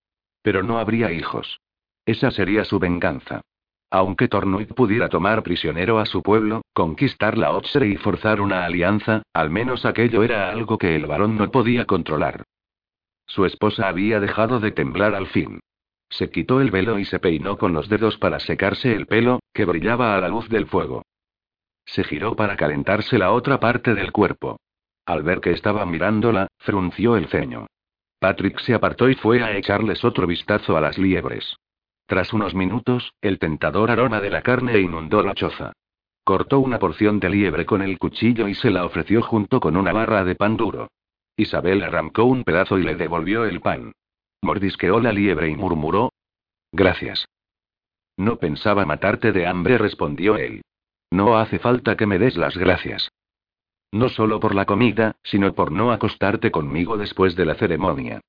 Pero no habría hijos. Esa sería su venganza. Aunque Tornuit pudiera tomar prisionero a su pueblo, conquistar la Otsere y forzar una alianza, al menos aquello era algo que el varón no podía controlar. Su esposa había dejado de temblar al fin. Se quitó el velo y se peinó con los dedos para secarse el pelo, que brillaba a la luz del fuego. Se giró para calentarse la otra parte del cuerpo. Al ver que estaba mirándola, frunció el ceño. Patrick se apartó y fue a echarles otro vistazo a las liebres. Tras unos minutos, el tentador aroma de la carne inundó la choza. Cortó una porción de liebre con el cuchillo y se la ofreció junto con una barra de pan duro. Isabel arrancó un pedazo y le devolvió el pan. Mordisqueó la liebre y murmuró. Gracias. No pensaba matarte de hambre, respondió él. No hace falta que me des las gracias. No solo por la comida, sino por no acostarte conmigo después de la ceremonia.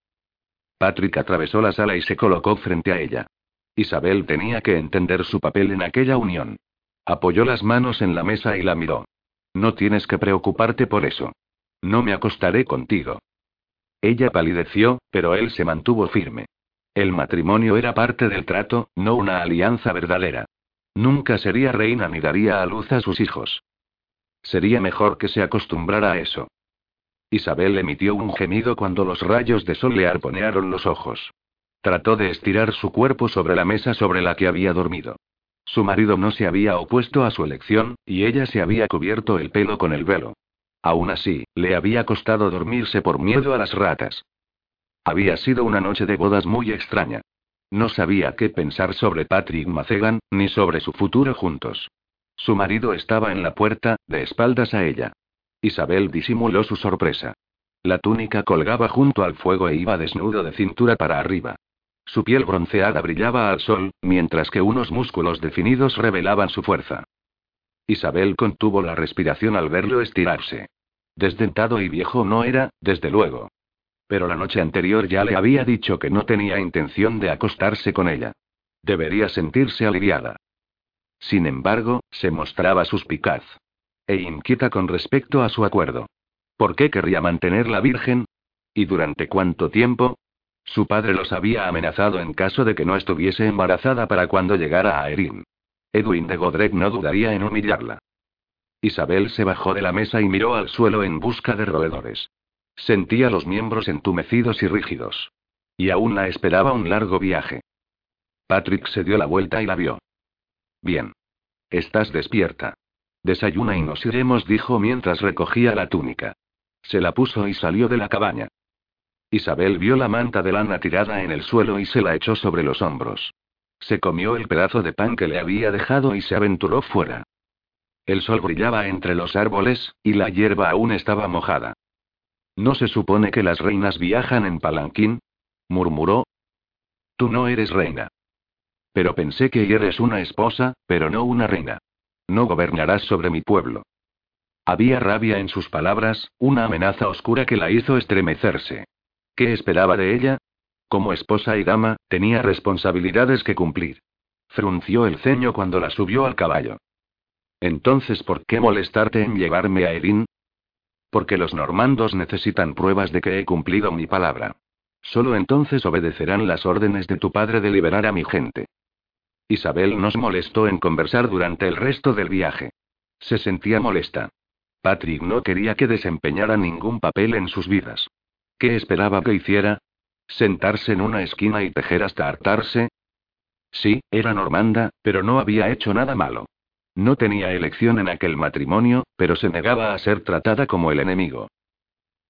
Patrick atravesó la sala y se colocó frente a ella. Isabel tenía que entender su papel en aquella unión. Apoyó las manos en la mesa y la miró. No tienes que preocuparte por eso. No me acostaré contigo. Ella palideció, pero él se mantuvo firme. El matrimonio era parte del trato, no una alianza verdadera. Nunca sería reina ni daría a luz a sus hijos. Sería mejor que se acostumbrara a eso. Isabel emitió un gemido cuando los rayos de sol le arponearon los ojos. Trató de estirar su cuerpo sobre la mesa sobre la que había dormido. Su marido no se había opuesto a su elección, y ella se había cubierto el pelo con el velo. Aún así, le había costado dormirse por miedo a las ratas. Había sido una noche de bodas muy extraña. No sabía qué pensar sobre Patrick Macegan, ni sobre su futuro juntos. Su marido estaba en la puerta, de espaldas a ella. Isabel disimuló su sorpresa. La túnica colgaba junto al fuego e iba desnudo de cintura para arriba. Su piel bronceada brillaba al sol, mientras que unos músculos definidos revelaban su fuerza. Isabel contuvo la respiración al verlo estirarse. Desdentado y viejo no era, desde luego. Pero la noche anterior ya le había dicho que no tenía intención de acostarse con ella. Debería sentirse aliviada. Sin embargo, se mostraba suspicaz. E inquieta con respecto a su acuerdo. ¿Por qué querría mantenerla virgen? ¿Y durante cuánto tiempo? Su padre los había amenazado en caso de que no estuviese embarazada para cuando llegara a Erin. Edwin de Godrec no dudaría en humillarla. Isabel se bajó de la mesa y miró al suelo en busca de roedores. Sentía los miembros entumecidos y rígidos. Y aún la esperaba un largo viaje. Patrick se dio la vuelta y la vio. Bien. Estás despierta. Desayuna y nos iremos, dijo mientras recogía la túnica. Se la puso y salió de la cabaña. Isabel vio la manta de lana tirada en el suelo y se la echó sobre los hombros. Se comió el pedazo de pan que le había dejado y se aventuró fuera. El sol brillaba entre los árboles, y la hierba aún estaba mojada. ¿No se supone que las reinas viajan en palanquín? murmuró. Tú no eres reina. Pero pensé que eres una esposa, pero no una reina. No gobernarás sobre mi pueblo. Había rabia en sus palabras, una amenaza oscura que la hizo estremecerse. ¿Qué esperaba de ella? Como esposa y dama, tenía responsabilidades que cumplir. Frunció el ceño cuando la subió al caballo. Entonces, ¿por qué molestarte en llevarme a Erin? Porque los normandos necesitan pruebas de que he cumplido mi palabra. Solo entonces obedecerán las órdenes de tu padre de liberar a mi gente. Isabel nos molestó en conversar durante el resto del viaje. Se sentía molesta. Patrick no quería que desempeñara ningún papel en sus vidas. ¿Qué esperaba que hiciera? ¿Sentarse en una esquina y tejer hasta hartarse? Sí, era normanda, pero no había hecho nada malo. No tenía elección en aquel matrimonio, pero se negaba a ser tratada como el enemigo.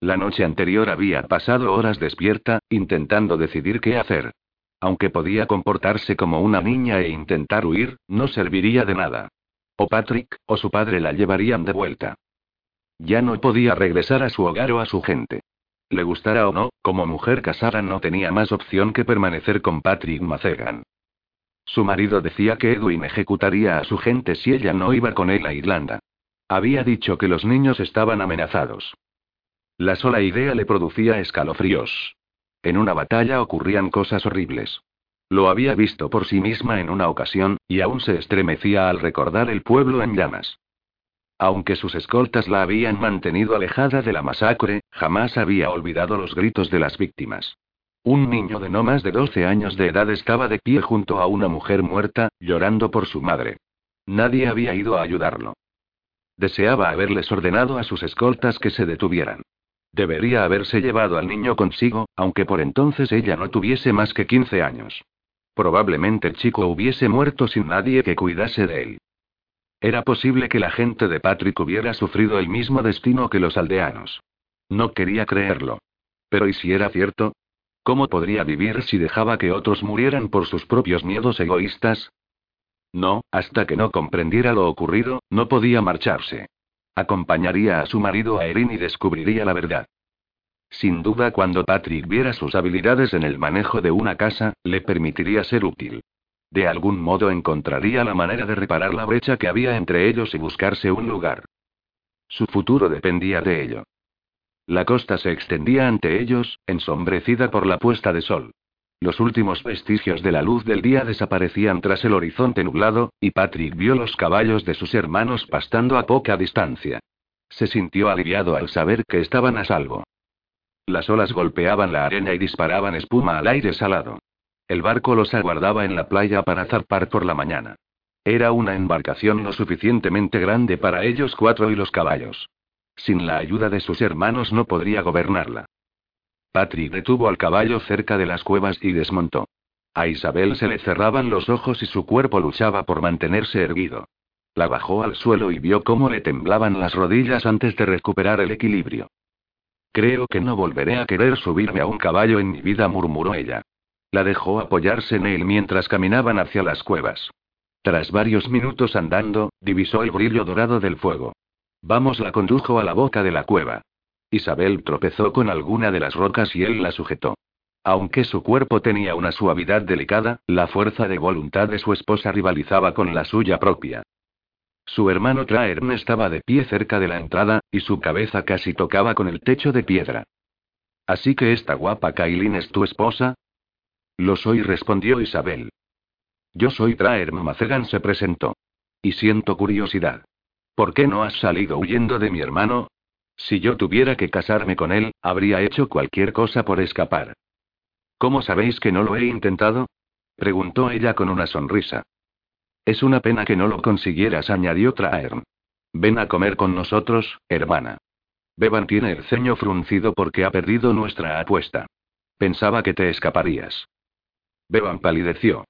La noche anterior había pasado horas despierta, intentando decidir qué hacer. Aunque podía comportarse como una niña e intentar huir, no serviría de nada. O Patrick, o su padre la llevarían de vuelta. Ya no podía regresar a su hogar o a su gente. Le gustara o no, como mujer casada no tenía más opción que permanecer con Patrick Macegan. Su marido decía que Edwin ejecutaría a su gente si ella no iba con él a Irlanda. Había dicho que los niños estaban amenazados. La sola idea le producía escalofríos. En una batalla ocurrían cosas horribles. Lo había visto por sí misma en una ocasión, y aún se estremecía al recordar el pueblo en llamas. Aunque sus escoltas la habían mantenido alejada de la masacre, jamás había olvidado los gritos de las víctimas. Un niño de no más de 12 años de edad estaba de pie junto a una mujer muerta, llorando por su madre. Nadie había ido a ayudarlo. Deseaba haberles ordenado a sus escoltas que se detuvieran. Debería haberse llevado al niño consigo, aunque por entonces ella no tuviese más que 15 años. Probablemente el chico hubiese muerto sin nadie que cuidase de él. Era posible que la gente de Patrick hubiera sufrido el mismo destino que los aldeanos. No quería creerlo. Pero ¿y si era cierto? ¿Cómo podría vivir si dejaba que otros murieran por sus propios miedos egoístas? No, hasta que no comprendiera lo ocurrido, no podía marcharse. Acompañaría a su marido a Erin y descubriría la verdad. Sin duda, cuando Patrick viera sus habilidades en el manejo de una casa, le permitiría ser útil. De algún modo encontraría la manera de reparar la brecha que había entre ellos y buscarse un lugar. Su futuro dependía de ello. La costa se extendía ante ellos, ensombrecida por la puesta de sol. Los últimos vestigios de la luz del día desaparecían tras el horizonte nublado, y Patrick vio los caballos de sus hermanos pastando a poca distancia. Se sintió aliviado al saber que estaban a salvo. Las olas golpeaban la arena y disparaban espuma al aire salado. El barco los aguardaba en la playa para zarpar por la mañana. Era una embarcación lo suficientemente grande para ellos cuatro y los caballos. Sin la ayuda de sus hermanos no podría gobernarla. Patrick detuvo al caballo cerca de las cuevas y desmontó. A Isabel se le cerraban los ojos y su cuerpo luchaba por mantenerse erguido. La bajó al suelo y vio cómo le temblaban las rodillas antes de recuperar el equilibrio. Creo que no volveré a querer subirme a un caballo en mi vida, murmuró ella. La dejó apoyarse en él mientras caminaban hacia las cuevas. Tras varios minutos andando, divisó el brillo dorado del fuego. Vamos la condujo a la boca de la cueva. Isabel tropezó con alguna de las rocas y él la sujetó. Aunque su cuerpo tenía una suavidad delicada, la fuerza de voluntad de su esposa rivalizaba con la suya propia. Su hermano Traern estaba de pie cerca de la entrada, y su cabeza casi tocaba con el techo de piedra. ¿Así que esta guapa Kailin es tu esposa? Lo soy, respondió Isabel. Yo soy Traern Macegan se presentó. Y siento curiosidad. ¿Por qué no has salido huyendo de mi hermano? Si yo tuviera que casarme con él, habría hecho cualquier cosa por escapar. ¿Cómo sabéis que no lo he intentado? preguntó ella con una sonrisa. Es una pena que no lo consiguieras, añadió Traern. Ven a comer con nosotros, hermana. Beban tiene el ceño fruncido porque ha perdido nuestra apuesta. Pensaba que te escaparías. Beban palideció.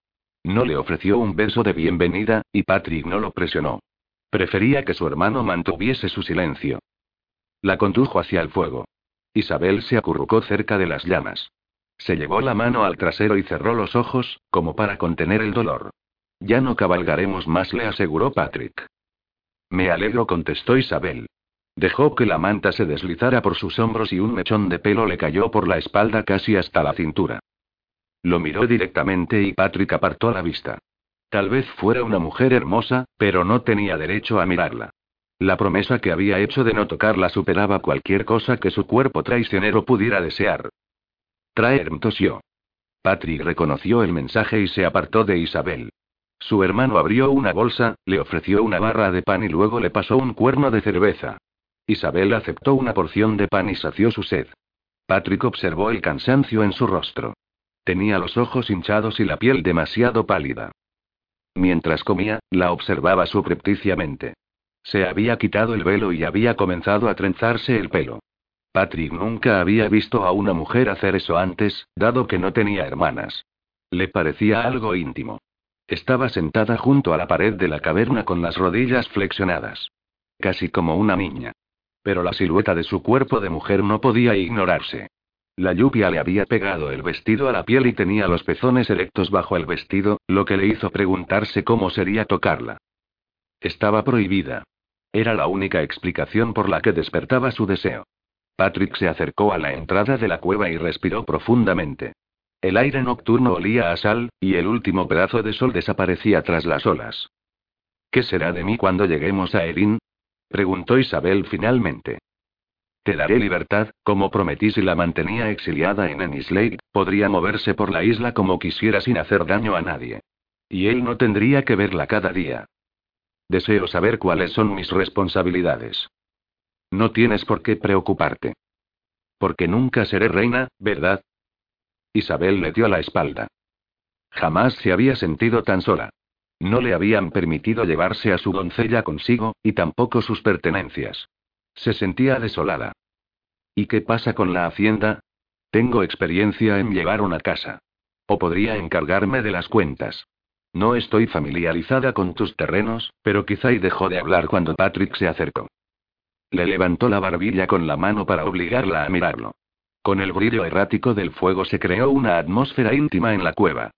No le ofreció un beso de bienvenida, y Patrick no lo presionó. Prefería que su hermano mantuviese su silencio. La condujo hacia el fuego. Isabel se acurrucó cerca de las llamas. Se llevó la mano al trasero y cerró los ojos, como para contener el dolor. Ya no cabalgaremos más, le aseguró Patrick. Me alegro, contestó Isabel. Dejó que la manta se deslizara por sus hombros y un mechón de pelo le cayó por la espalda casi hasta la cintura. Lo miró directamente y Patrick apartó la vista. Tal vez fuera una mujer hermosa, pero no tenía derecho a mirarla. La promesa que había hecho de no tocarla superaba cualquier cosa que su cuerpo traicionero pudiera desear. Traer tosió. Patrick reconoció el mensaje y se apartó de Isabel. Su hermano abrió una bolsa, le ofreció una barra de pan y luego le pasó un cuerno de cerveza. Isabel aceptó una porción de pan y sació su sed. Patrick observó el cansancio en su rostro. Tenía los ojos hinchados y la piel demasiado pálida. Mientras comía, la observaba subrepticiamente. Se había quitado el velo y había comenzado a trenzarse el pelo. Patrick nunca había visto a una mujer hacer eso antes, dado que no tenía hermanas. Le parecía algo íntimo. Estaba sentada junto a la pared de la caverna con las rodillas flexionadas. Casi como una niña. Pero la silueta de su cuerpo de mujer no podía ignorarse. La lluvia le había pegado el vestido a la piel y tenía los pezones erectos bajo el vestido, lo que le hizo preguntarse cómo sería tocarla. Estaba prohibida. Era la única explicación por la que despertaba su deseo. Patrick se acercó a la entrada de la cueva y respiró profundamente. El aire nocturno olía a sal, y el último pedazo de sol desaparecía tras las olas. ¿Qué será de mí cuando lleguemos a Erin? preguntó Isabel finalmente. Te daré libertad, como prometí si la mantenía exiliada en Enislake, podría moverse por la isla como quisiera sin hacer daño a nadie. Y él no tendría que verla cada día. Deseo saber cuáles son mis responsabilidades. No tienes por qué preocuparte. Porque nunca seré reina, ¿verdad? Isabel le dio la espalda. Jamás se había sentido tan sola. No le habían permitido llevarse a su doncella consigo, y tampoco sus pertenencias. Se sentía desolada. ¿Y qué pasa con la hacienda? Tengo experiencia en llevar una casa. O podría encargarme de las cuentas. No estoy familiarizada con tus terrenos, pero quizá y dejó de hablar cuando Patrick se acercó. Le levantó la barbilla con la mano para obligarla a mirarlo. Con el brillo errático del fuego se creó una atmósfera íntima en la cueva.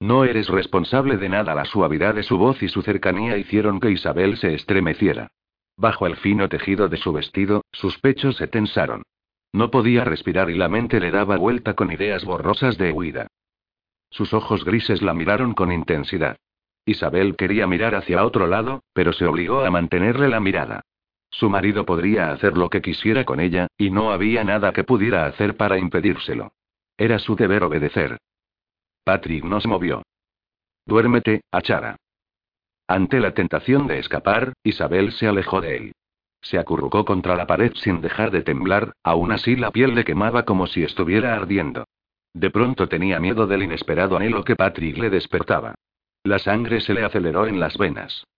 No eres responsable de nada. La suavidad de su voz y su cercanía hicieron que Isabel se estremeciera. Bajo el fino tejido de su vestido, sus pechos se tensaron. No podía respirar y la mente le daba vuelta con ideas borrosas de huida. Sus ojos grises la miraron con intensidad. Isabel quería mirar hacia otro lado, pero se obligó a mantenerle la mirada. Su marido podría hacer lo que quisiera con ella, y no había nada que pudiera hacer para impedírselo. Era su deber obedecer. Patrick no se movió. Duérmete, Achara. Ante la tentación de escapar, Isabel se alejó de él. Se acurrucó contra la pared sin dejar de temblar, aún así la piel le quemaba como si estuviera ardiendo. De pronto tenía miedo del inesperado anhelo que Patrick le despertaba. La sangre se le aceleró en las venas.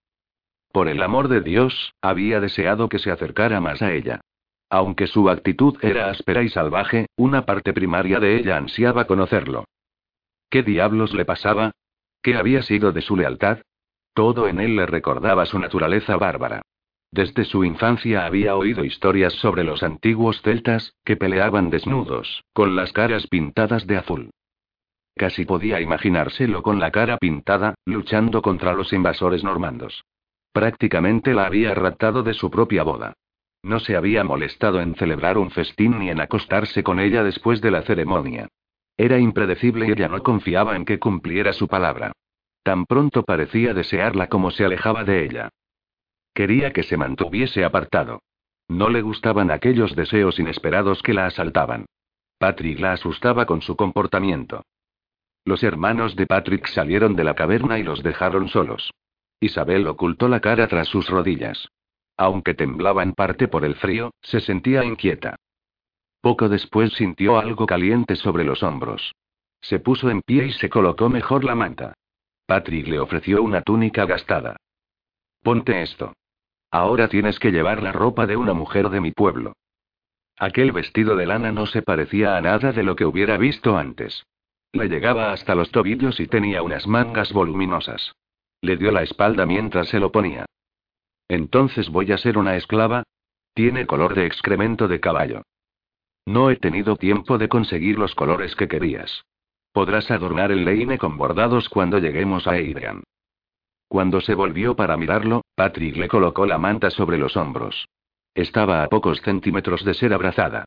Por el amor de Dios, había deseado que se acercara más a ella. Aunque su actitud era áspera y salvaje, una parte primaria de ella ansiaba conocerlo. ¿Qué diablos le pasaba? ¿Qué había sido de su lealtad? Todo en él le recordaba su naturaleza bárbara. Desde su infancia había oído historias sobre los antiguos celtas, que peleaban desnudos, con las caras pintadas de azul. Casi podía imaginárselo con la cara pintada, luchando contra los invasores normandos. Prácticamente la había raptado de su propia boda. No se había molestado en celebrar un festín ni en acostarse con ella después de la ceremonia. Era impredecible y ella no confiaba en que cumpliera su palabra. Tan pronto parecía desearla como se alejaba de ella. Quería que se mantuviese apartado. No le gustaban aquellos deseos inesperados que la asaltaban. Patrick la asustaba con su comportamiento. Los hermanos de Patrick salieron de la caverna y los dejaron solos. Isabel ocultó la cara tras sus rodillas. Aunque temblaba en parte por el frío, se sentía inquieta. Poco después sintió algo caliente sobre los hombros. Se puso en pie y se colocó mejor la manta. Patrick le ofreció una túnica gastada. Ponte esto. Ahora tienes que llevar la ropa de una mujer de mi pueblo. Aquel vestido de lana no se parecía a nada de lo que hubiera visto antes. Le llegaba hasta los tobillos y tenía unas mangas voluminosas. Le dio la espalda mientras se lo ponía. Entonces voy a ser una esclava. Tiene color de excremento de caballo. No he tenido tiempo de conseguir los colores que querías. Podrás adornar el leine con bordados cuando lleguemos a Adrian. Cuando se volvió para mirarlo, Patrick le colocó la manta sobre los hombros. Estaba a pocos centímetros de ser abrazada.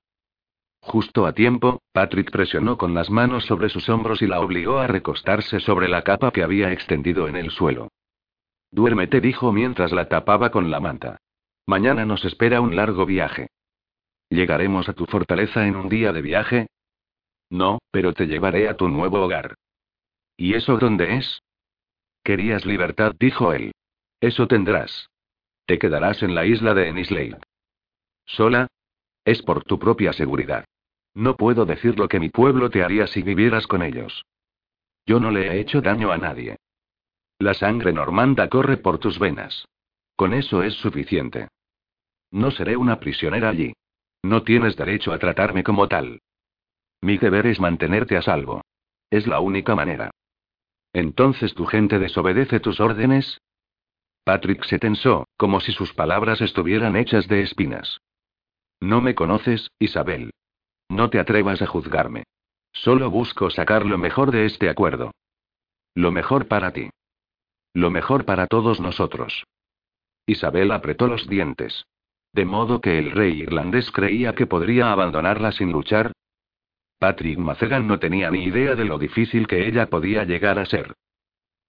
Justo a tiempo, Patrick presionó con las manos sobre sus hombros y la obligó a recostarse sobre la capa que había extendido en el suelo. Duérmete, dijo mientras la tapaba con la manta. Mañana nos espera un largo viaje. ¿Llegaremos a tu fortaleza en un día de viaje? No, pero te llevaré a tu nuevo hogar. ¿Y eso dónde es? Querías libertad, dijo él. Eso tendrás. Te quedarás en la isla de Enislade. ¿Sola? Es por tu propia seguridad. No puedo decir lo que mi pueblo te haría si vivieras con ellos. Yo no le he hecho daño a nadie. La sangre normanda corre por tus venas. Con eso es suficiente. No seré una prisionera allí. No tienes derecho a tratarme como tal. Mi deber es mantenerte a salvo. Es la única manera. Entonces tu gente desobedece tus órdenes. Patrick se tensó, como si sus palabras estuvieran hechas de espinas. No me conoces, Isabel. No te atrevas a juzgarme. Solo busco sacar lo mejor de este acuerdo. Lo mejor para ti. Lo mejor para todos nosotros. Isabel apretó los dientes. De modo que el rey irlandés creía que podría abandonarla sin luchar. Patrick Macegan no tenía ni idea de lo difícil que ella podía llegar a ser.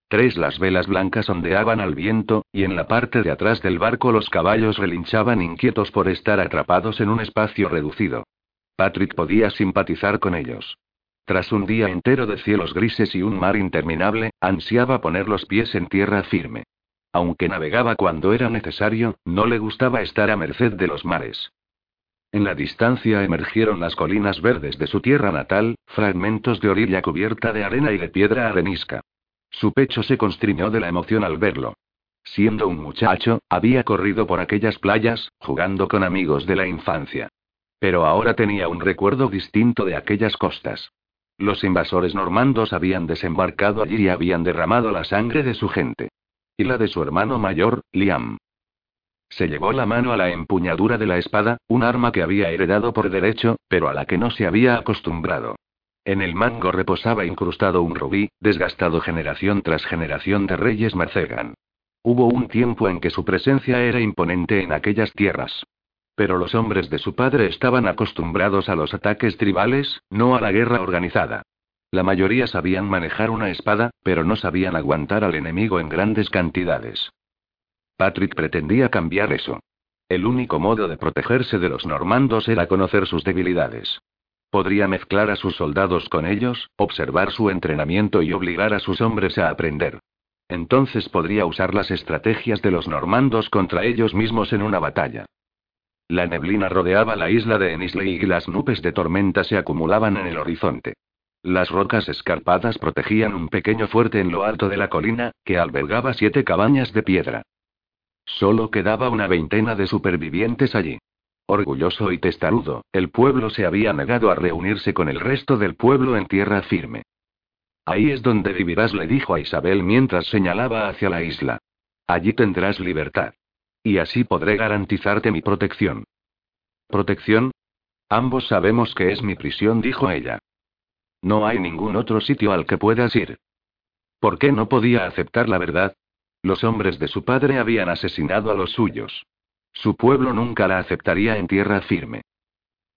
Tres las velas blancas ondeaban al viento, y en la parte de atrás del barco los caballos relinchaban inquietos por estar atrapados en un espacio reducido. Patrick podía simpatizar con ellos. Tras un día entero de cielos grises y un mar interminable, ansiaba poner los pies en tierra firme. Aunque navegaba cuando era necesario, no le gustaba estar a merced de los mares. En la distancia emergieron las colinas verdes de su tierra natal, fragmentos de orilla cubierta de arena y de piedra arenisca. Su pecho se constriñó de la emoción al verlo. Siendo un muchacho, había corrido por aquellas playas, jugando con amigos de la infancia. Pero ahora tenía un recuerdo distinto de aquellas costas. Los invasores normandos habían desembarcado allí y habían derramado la sangre de su gente. Y la de su hermano mayor, Liam. Se llevó la mano a la empuñadura de la espada, un arma que había heredado por derecho, pero a la que no se había acostumbrado. En el mango reposaba incrustado un rubí, desgastado generación tras generación de reyes Marcegan. Hubo un tiempo en que su presencia era imponente en aquellas tierras. Pero los hombres de su padre estaban acostumbrados a los ataques tribales, no a la guerra organizada. La mayoría sabían manejar una espada, pero no sabían aguantar al enemigo en grandes cantidades. Patrick pretendía cambiar eso. El único modo de protegerse de los normandos era conocer sus debilidades. Podría mezclar a sus soldados con ellos, observar su entrenamiento y obligar a sus hombres a aprender. Entonces podría usar las estrategias de los normandos contra ellos mismos en una batalla. La neblina rodeaba la isla de Enisley y las nubes de tormenta se acumulaban en el horizonte. Las rocas escarpadas protegían un pequeño fuerte en lo alto de la colina, que albergaba siete cabañas de piedra. Solo quedaba una veintena de supervivientes allí. Orgulloso y testarudo, el pueblo se había negado a reunirse con el resto del pueblo en tierra firme. Ahí es donde vivirás, le dijo a Isabel mientras señalaba hacia la isla. Allí tendrás libertad. Y así podré garantizarte mi protección. ¿Protección? Ambos sabemos que es mi prisión, dijo ella. No hay ningún otro sitio al que puedas ir. ¿Por qué no podía aceptar la verdad? Los hombres de su padre habían asesinado a los suyos. Su pueblo nunca la aceptaría en tierra firme.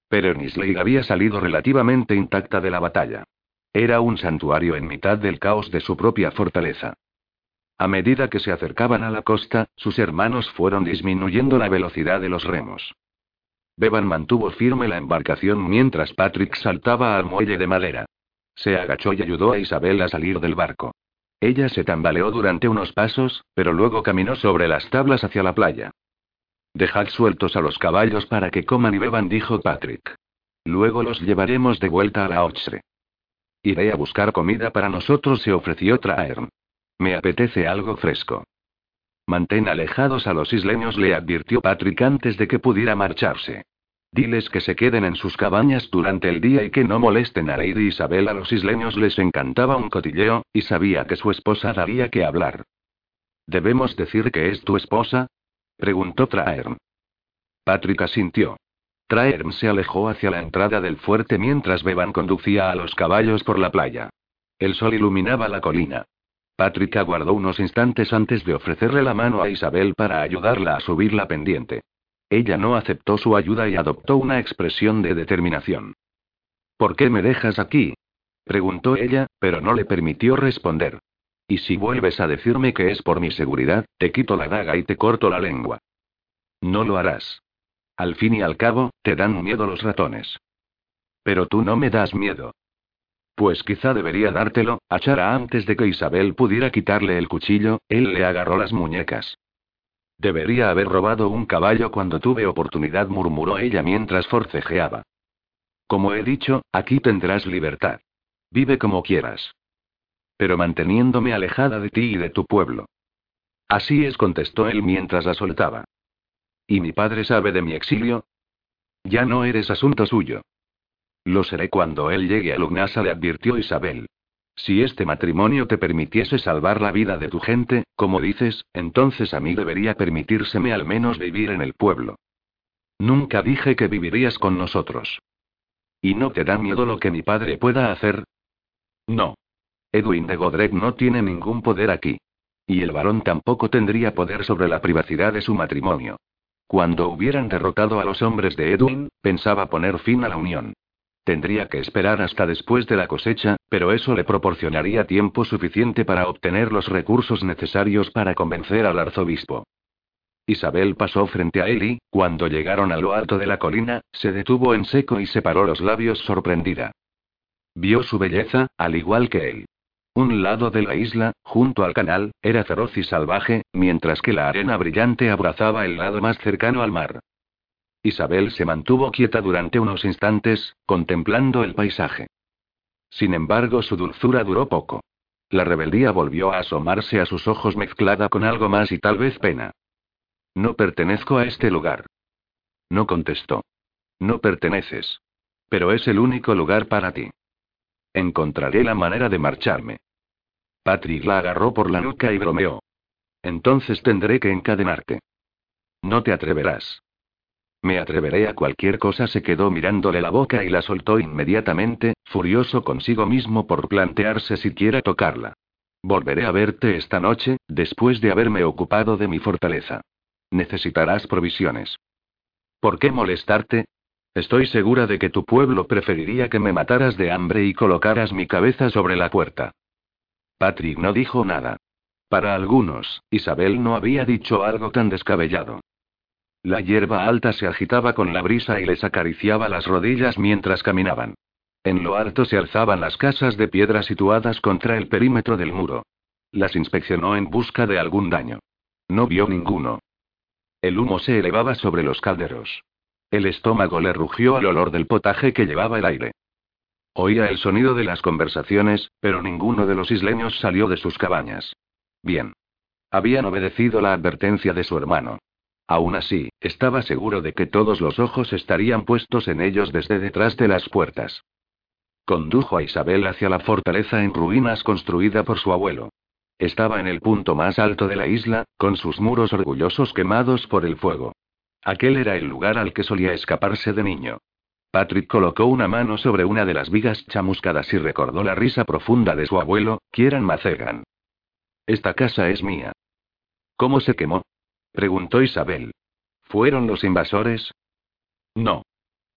Pero Nisley había salido relativamente intacta de la batalla. Era un santuario en mitad del caos de su propia fortaleza. A medida que se acercaban a la costa, sus hermanos fueron disminuyendo la velocidad de los remos. Bevan mantuvo firme la embarcación mientras Patrick saltaba al muelle de madera. Se agachó y ayudó a Isabel a salir del barco. Ella se tambaleó durante unos pasos, pero luego caminó sobre las tablas hacia la playa. Dejad sueltos a los caballos para que coman y beban, dijo Patrick. Luego los llevaremos de vuelta a la Ochre. Iré a buscar comida para nosotros, se ofreció Traern. Me apetece algo fresco. Mantén alejados a los isleños, le advirtió Patrick antes de que pudiera marcharse. Diles que se queden en sus cabañas durante el día y que no molesten a Lady Isabel. A los isleños les encantaba un cotilleo, y sabía que su esposa daría que hablar. ¿Debemos decir que es tu esposa? preguntó Traern. Patrick asintió. Traern se alejó hacia la entrada del fuerte mientras Bevan conducía a los caballos por la playa. El sol iluminaba la colina. Patrick aguardó unos instantes antes de ofrecerle la mano a Isabel para ayudarla a subir la pendiente. Ella no aceptó su ayuda y adoptó una expresión de determinación. ¿Por qué me dejas aquí? preguntó ella, pero no le permitió responder. Y si vuelves a decirme que es por mi seguridad, te quito la daga y te corto la lengua. No lo harás. Al fin y al cabo, te dan miedo los ratones. Pero tú no me das miedo. Pues quizá debería dártelo, a Chara antes de que Isabel pudiera quitarle el cuchillo, él le agarró las muñecas. Debería haber robado un caballo cuando tuve oportunidad, murmuró ella mientras forcejeaba. Como he dicho, aquí tendrás libertad. Vive como quieras. Pero manteniéndome alejada de ti y de tu pueblo. Así es, contestó él mientras la soltaba. ¿Y mi padre sabe de mi exilio? Ya no eres asunto suyo. Lo seré cuando él llegue a Lugnasa, le advirtió Isabel. Si este matrimonio te permitiese salvar la vida de tu gente, como dices, entonces a mí debería permitírseme al menos vivir en el pueblo. Nunca dije que vivirías con nosotros. ¿Y no te da miedo lo que mi padre pueda hacer? No. Edwin de Godrec no tiene ningún poder aquí. Y el varón tampoco tendría poder sobre la privacidad de su matrimonio. Cuando hubieran derrotado a los hombres de Edwin, pensaba poner fin a la unión. Tendría que esperar hasta después de la cosecha, pero eso le proporcionaría tiempo suficiente para obtener los recursos necesarios para convencer al arzobispo. Isabel pasó frente a él y, cuando llegaron a lo alto de la colina, se detuvo en seco y separó los labios sorprendida. Vio su belleza, al igual que él. Un lado de la isla, junto al canal, era feroz y salvaje, mientras que la arena brillante abrazaba el lado más cercano al mar. Isabel se mantuvo quieta durante unos instantes, contemplando el paisaje. Sin embargo, su dulzura duró poco. La rebeldía volvió a asomarse a sus ojos mezclada con algo más y tal vez pena. No pertenezco a este lugar. No contestó. No perteneces. Pero es el único lugar para ti. Encontraré la manera de marcharme. Patrick la agarró por la nuca y bromeó. Entonces tendré que encadenarte. No te atreverás. Me atreveré a cualquier cosa. Se quedó mirándole la boca y la soltó inmediatamente, furioso consigo mismo por plantearse siquiera tocarla. Volveré a verte esta noche, después de haberme ocupado de mi fortaleza. Necesitarás provisiones. ¿Por qué molestarte? Estoy segura de que tu pueblo preferiría que me mataras de hambre y colocaras mi cabeza sobre la puerta. Patrick no dijo nada. Para algunos, Isabel no había dicho algo tan descabellado. La hierba alta se agitaba con la brisa y les acariciaba las rodillas mientras caminaban. En lo alto se alzaban las casas de piedra situadas contra el perímetro del muro. Las inspeccionó en busca de algún daño. No vio ninguno. El humo se elevaba sobre los calderos. El estómago le rugió al olor del potaje que llevaba el aire. Oía el sonido de las conversaciones, pero ninguno de los isleños salió de sus cabañas. Bien. Habían obedecido la advertencia de su hermano. Aún así, estaba seguro de que todos los ojos estarían puestos en ellos desde detrás de las puertas. Condujo a Isabel hacia la fortaleza en ruinas construida por su abuelo. Estaba en el punto más alto de la isla, con sus muros orgullosos quemados por el fuego. Aquel era el lugar al que solía escaparse de niño. Patrick colocó una mano sobre una de las vigas chamuscadas y recordó la risa profunda de su abuelo, Kieran Macegan. Esta casa es mía. ¿Cómo se quemó? Preguntó Isabel. ¿Fueron los invasores? No.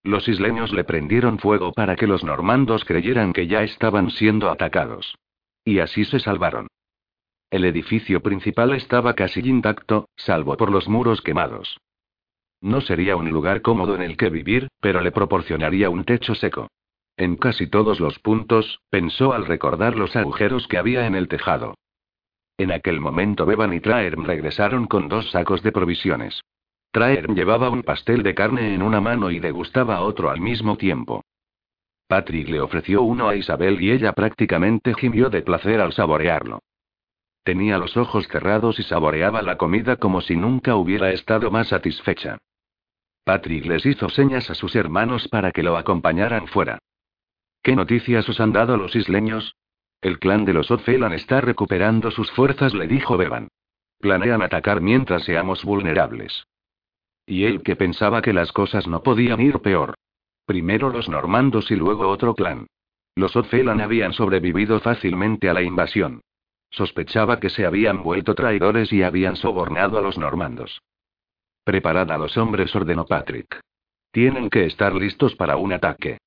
Los isleños le prendieron fuego para que los normandos creyeran que ya estaban siendo atacados. Y así se salvaron. El edificio principal estaba casi intacto, salvo por los muros quemados. No sería un lugar cómodo en el que vivir, pero le proporcionaría un techo seco. En casi todos los puntos, pensó al recordar los agujeros que había en el tejado. En aquel momento Bevan y Traern regresaron con dos sacos de provisiones. Traern llevaba un pastel de carne en una mano y degustaba otro al mismo tiempo. Patrick le ofreció uno a Isabel y ella prácticamente gimió de placer al saborearlo. Tenía los ojos cerrados y saboreaba la comida como si nunca hubiera estado más satisfecha. Patrick les hizo señas a sus hermanos para que lo acompañaran fuera. ¿Qué noticias os han dado los isleños? El clan de los Ocelan está recuperando sus fuerzas, le dijo Bevan. Planean atacar mientras seamos vulnerables. Y él que pensaba que las cosas no podían ir peor. Primero los normandos y luego otro clan. Los Ocelan habían sobrevivido fácilmente a la invasión. Sospechaba que se habían vuelto traidores y habían sobornado a los normandos. Preparad a los hombres, ordenó Patrick. Tienen que estar listos para un ataque.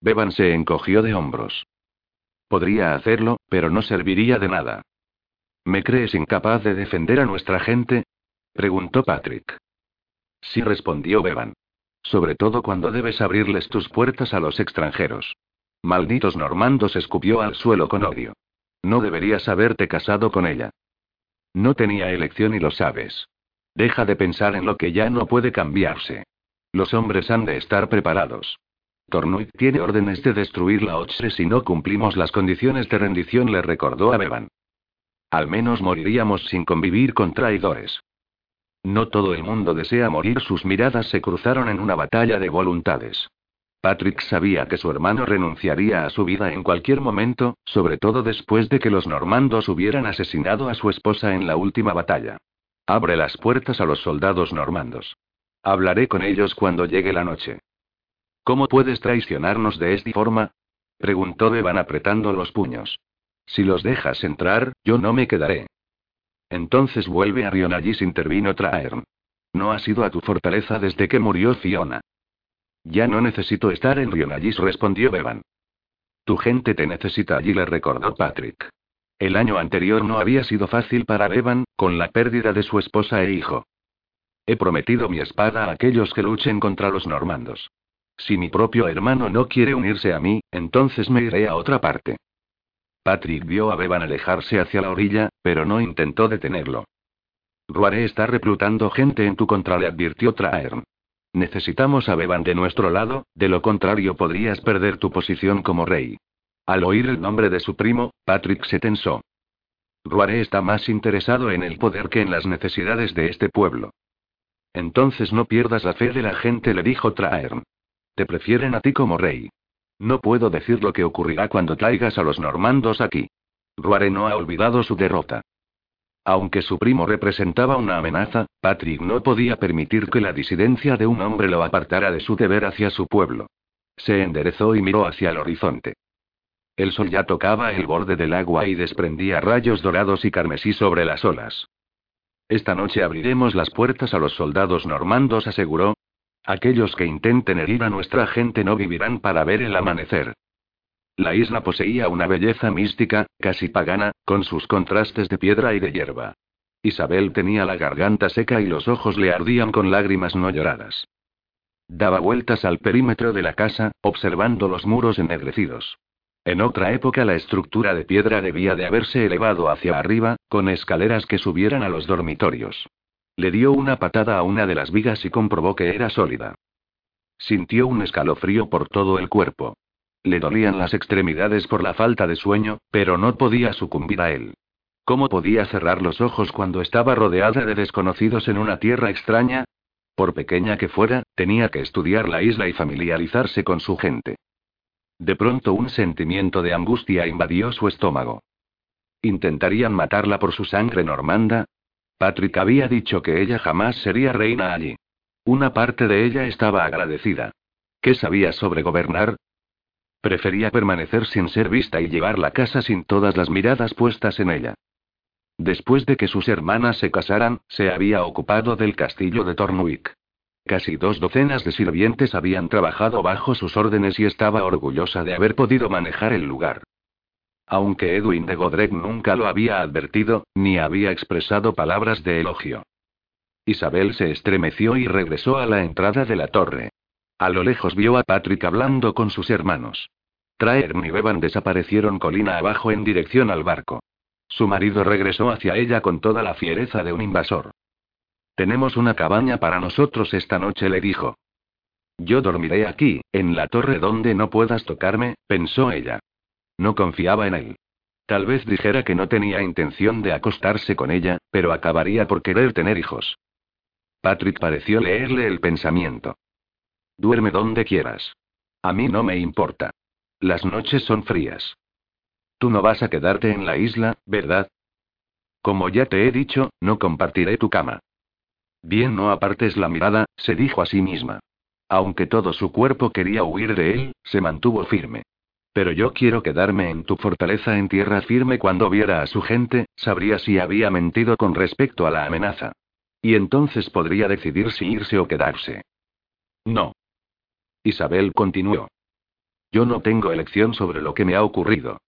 Bevan se encogió de hombros. Podría hacerlo, pero no serviría de nada. ¿Me crees incapaz de defender a nuestra gente? preguntó Patrick. Sí, respondió Bevan. Sobre todo cuando debes abrirles tus puertas a los extranjeros. Malditos normandos escupió al suelo con odio. No deberías haberte casado con ella. No tenía elección y lo sabes. Deja de pensar en lo que ya no puede cambiarse. Los hombres han de estar preparados. Tornuit tiene órdenes de destruir la Ochre si no cumplimos las condiciones de rendición, le recordó a Bevan. Al menos moriríamos sin convivir con traidores. No todo el mundo desea morir. Sus miradas se cruzaron en una batalla de voluntades. Patrick sabía que su hermano renunciaría a su vida en cualquier momento, sobre todo después de que los normandos hubieran asesinado a su esposa en la última batalla. Abre las puertas a los soldados normandos. Hablaré con ellos cuando llegue la noche. ¿Cómo puedes traicionarnos de esta forma? preguntó Bevan apretando los puños. Si los dejas entrar, yo no me quedaré. Entonces vuelve a Rionagis, intervino Traern. No has ido a tu fortaleza desde que murió Fiona. Ya no necesito estar en Rionagis, respondió Bevan. Tu gente te necesita allí, le recordó Patrick. El año anterior no había sido fácil para Bevan, con la pérdida de su esposa e hijo. He prometido mi espada a aquellos que luchen contra los normandos. Si mi propio hermano no quiere unirse a mí, entonces me iré a otra parte. Patrick vio a Bevan alejarse hacia la orilla, pero no intentó detenerlo. Ruare está reclutando gente en tu contra, le advirtió Traern. Necesitamos a Bevan de nuestro lado, de lo contrario podrías perder tu posición como rey. Al oír el nombre de su primo, Patrick se tensó. Ruare está más interesado en el poder que en las necesidades de este pueblo. Entonces no pierdas la fe de la gente, le dijo Traern. Prefieren a ti como rey. No puedo decir lo que ocurrirá cuando traigas a los normandos aquí. Ruare no ha olvidado su derrota. Aunque su primo representaba una amenaza, Patrick no podía permitir que la disidencia de un hombre lo apartara de su deber hacia su pueblo. Se enderezó y miró hacia el horizonte. El sol ya tocaba el borde del agua y desprendía rayos dorados y carmesí sobre las olas. Esta noche abriremos las puertas a los soldados normandos, aseguró, Aquellos que intenten herir a nuestra gente no vivirán para ver el amanecer. La isla poseía una belleza mística, casi pagana, con sus contrastes de piedra y de hierba. Isabel tenía la garganta seca y los ojos le ardían con lágrimas no lloradas. Daba vueltas al perímetro de la casa, observando los muros ennegrecidos. En otra época la estructura de piedra debía de haberse elevado hacia arriba, con escaleras que subieran a los dormitorios. Le dio una patada a una de las vigas y comprobó que era sólida. Sintió un escalofrío por todo el cuerpo. Le dolían las extremidades por la falta de sueño, pero no podía sucumbir a él. ¿Cómo podía cerrar los ojos cuando estaba rodeada de desconocidos en una tierra extraña? Por pequeña que fuera, tenía que estudiar la isla y familiarizarse con su gente. De pronto un sentimiento de angustia invadió su estómago. ¿Intentarían matarla por su sangre normanda? Patrick había dicho que ella jamás sería reina allí. Una parte de ella estaba agradecida. ¿Qué sabía sobre gobernar? Prefería permanecer sin ser vista y llevar la casa sin todas las miradas puestas en ella. Después de que sus hermanas se casaran, se había ocupado del castillo de Tornwick. Casi dos docenas de sirvientes habían trabajado bajo sus órdenes y estaba orgullosa de haber podido manejar el lugar. Aunque Edwin de Godrec nunca lo había advertido, ni había expresado palabras de elogio. Isabel se estremeció y regresó a la entrada de la torre. A lo lejos vio a Patrick hablando con sus hermanos. Traern y Bevan desaparecieron colina abajo en dirección al barco. Su marido regresó hacia ella con toda la fiereza de un invasor. Tenemos una cabaña para nosotros esta noche, le dijo. Yo dormiré aquí, en la torre donde no puedas tocarme, pensó ella. No confiaba en él. Tal vez dijera que no tenía intención de acostarse con ella, pero acabaría por querer tener hijos. Patrick pareció leerle el pensamiento. Duerme donde quieras. A mí no me importa. Las noches son frías. Tú no vas a quedarte en la isla, ¿verdad? Como ya te he dicho, no compartiré tu cama. Bien, no apartes la mirada, se dijo a sí misma. Aunque todo su cuerpo quería huir de él, se mantuvo firme. Pero yo quiero quedarme en tu fortaleza en tierra firme cuando viera a su gente, sabría si había mentido con respecto a la amenaza. Y entonces podría decidir si irse o quedarse. No. Isabel continuó. Yo no tengo elección sobre lo que me ha ocurrido.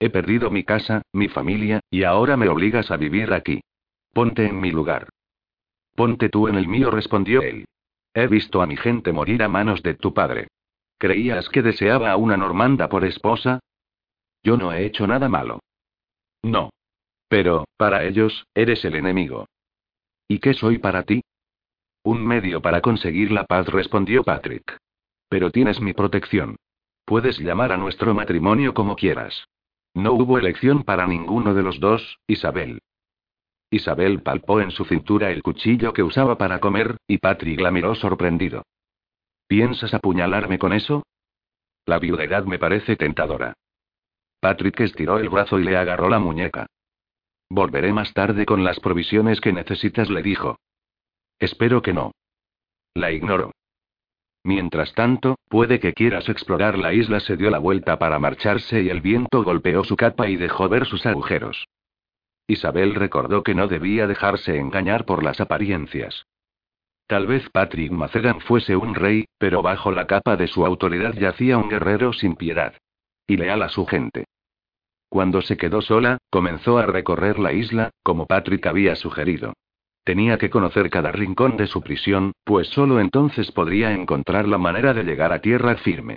He perdido mi casa, mi familia, y ahora me obligas a vivir aquí. Ponte en mi lugar. Ponte tú en el mío, respondió él. He visto a mi gente morir a manos de tu padre. ¿Creías que deseaba a una normanda por esposa? Yo no he hecho nada malo. No. Pero, para ellos, eres el enemigo. ¿Y qué soy para ti? Un medio para conseguir la paz, respondió Patrick. Pero tienes mi protección. Puedes llamar a nuestro matrimonio como quieras. No hubo elección para ninguno de los dos, Isabel. Isabel palpó en su cintura el cuchillo que usaba para comer, y Patrick la miró sorprendido. ¿Piensas apuñalarme con eso? La viudedad me parece tentadora. Patrick estiró el brazo y le agarró la muñeca. Volveré más tarde con las provisiones que necesitas, le dijo. Espero que no. La ignoró. Mientras tanto, puede que quieras explorar la isla. Se dio la vuelta para marcharse y el viento golpeó su capa y dejó ver sus agujeros. Isabel recordó que no debía dejarse engañar por las apariencias. Tal vez Patrick Macedan fuese un rey, pero bajo la capa de su autoridad yacía un guerrero sin piedad. Y leal a su gente. Cuando se quedó sola, comenzó a recorrer la isla, como Patrick había sugerido. Tenía que conocer cada rincón de su prisión, pues solo entonces podría encontrar la manera de llegar a tierra firme.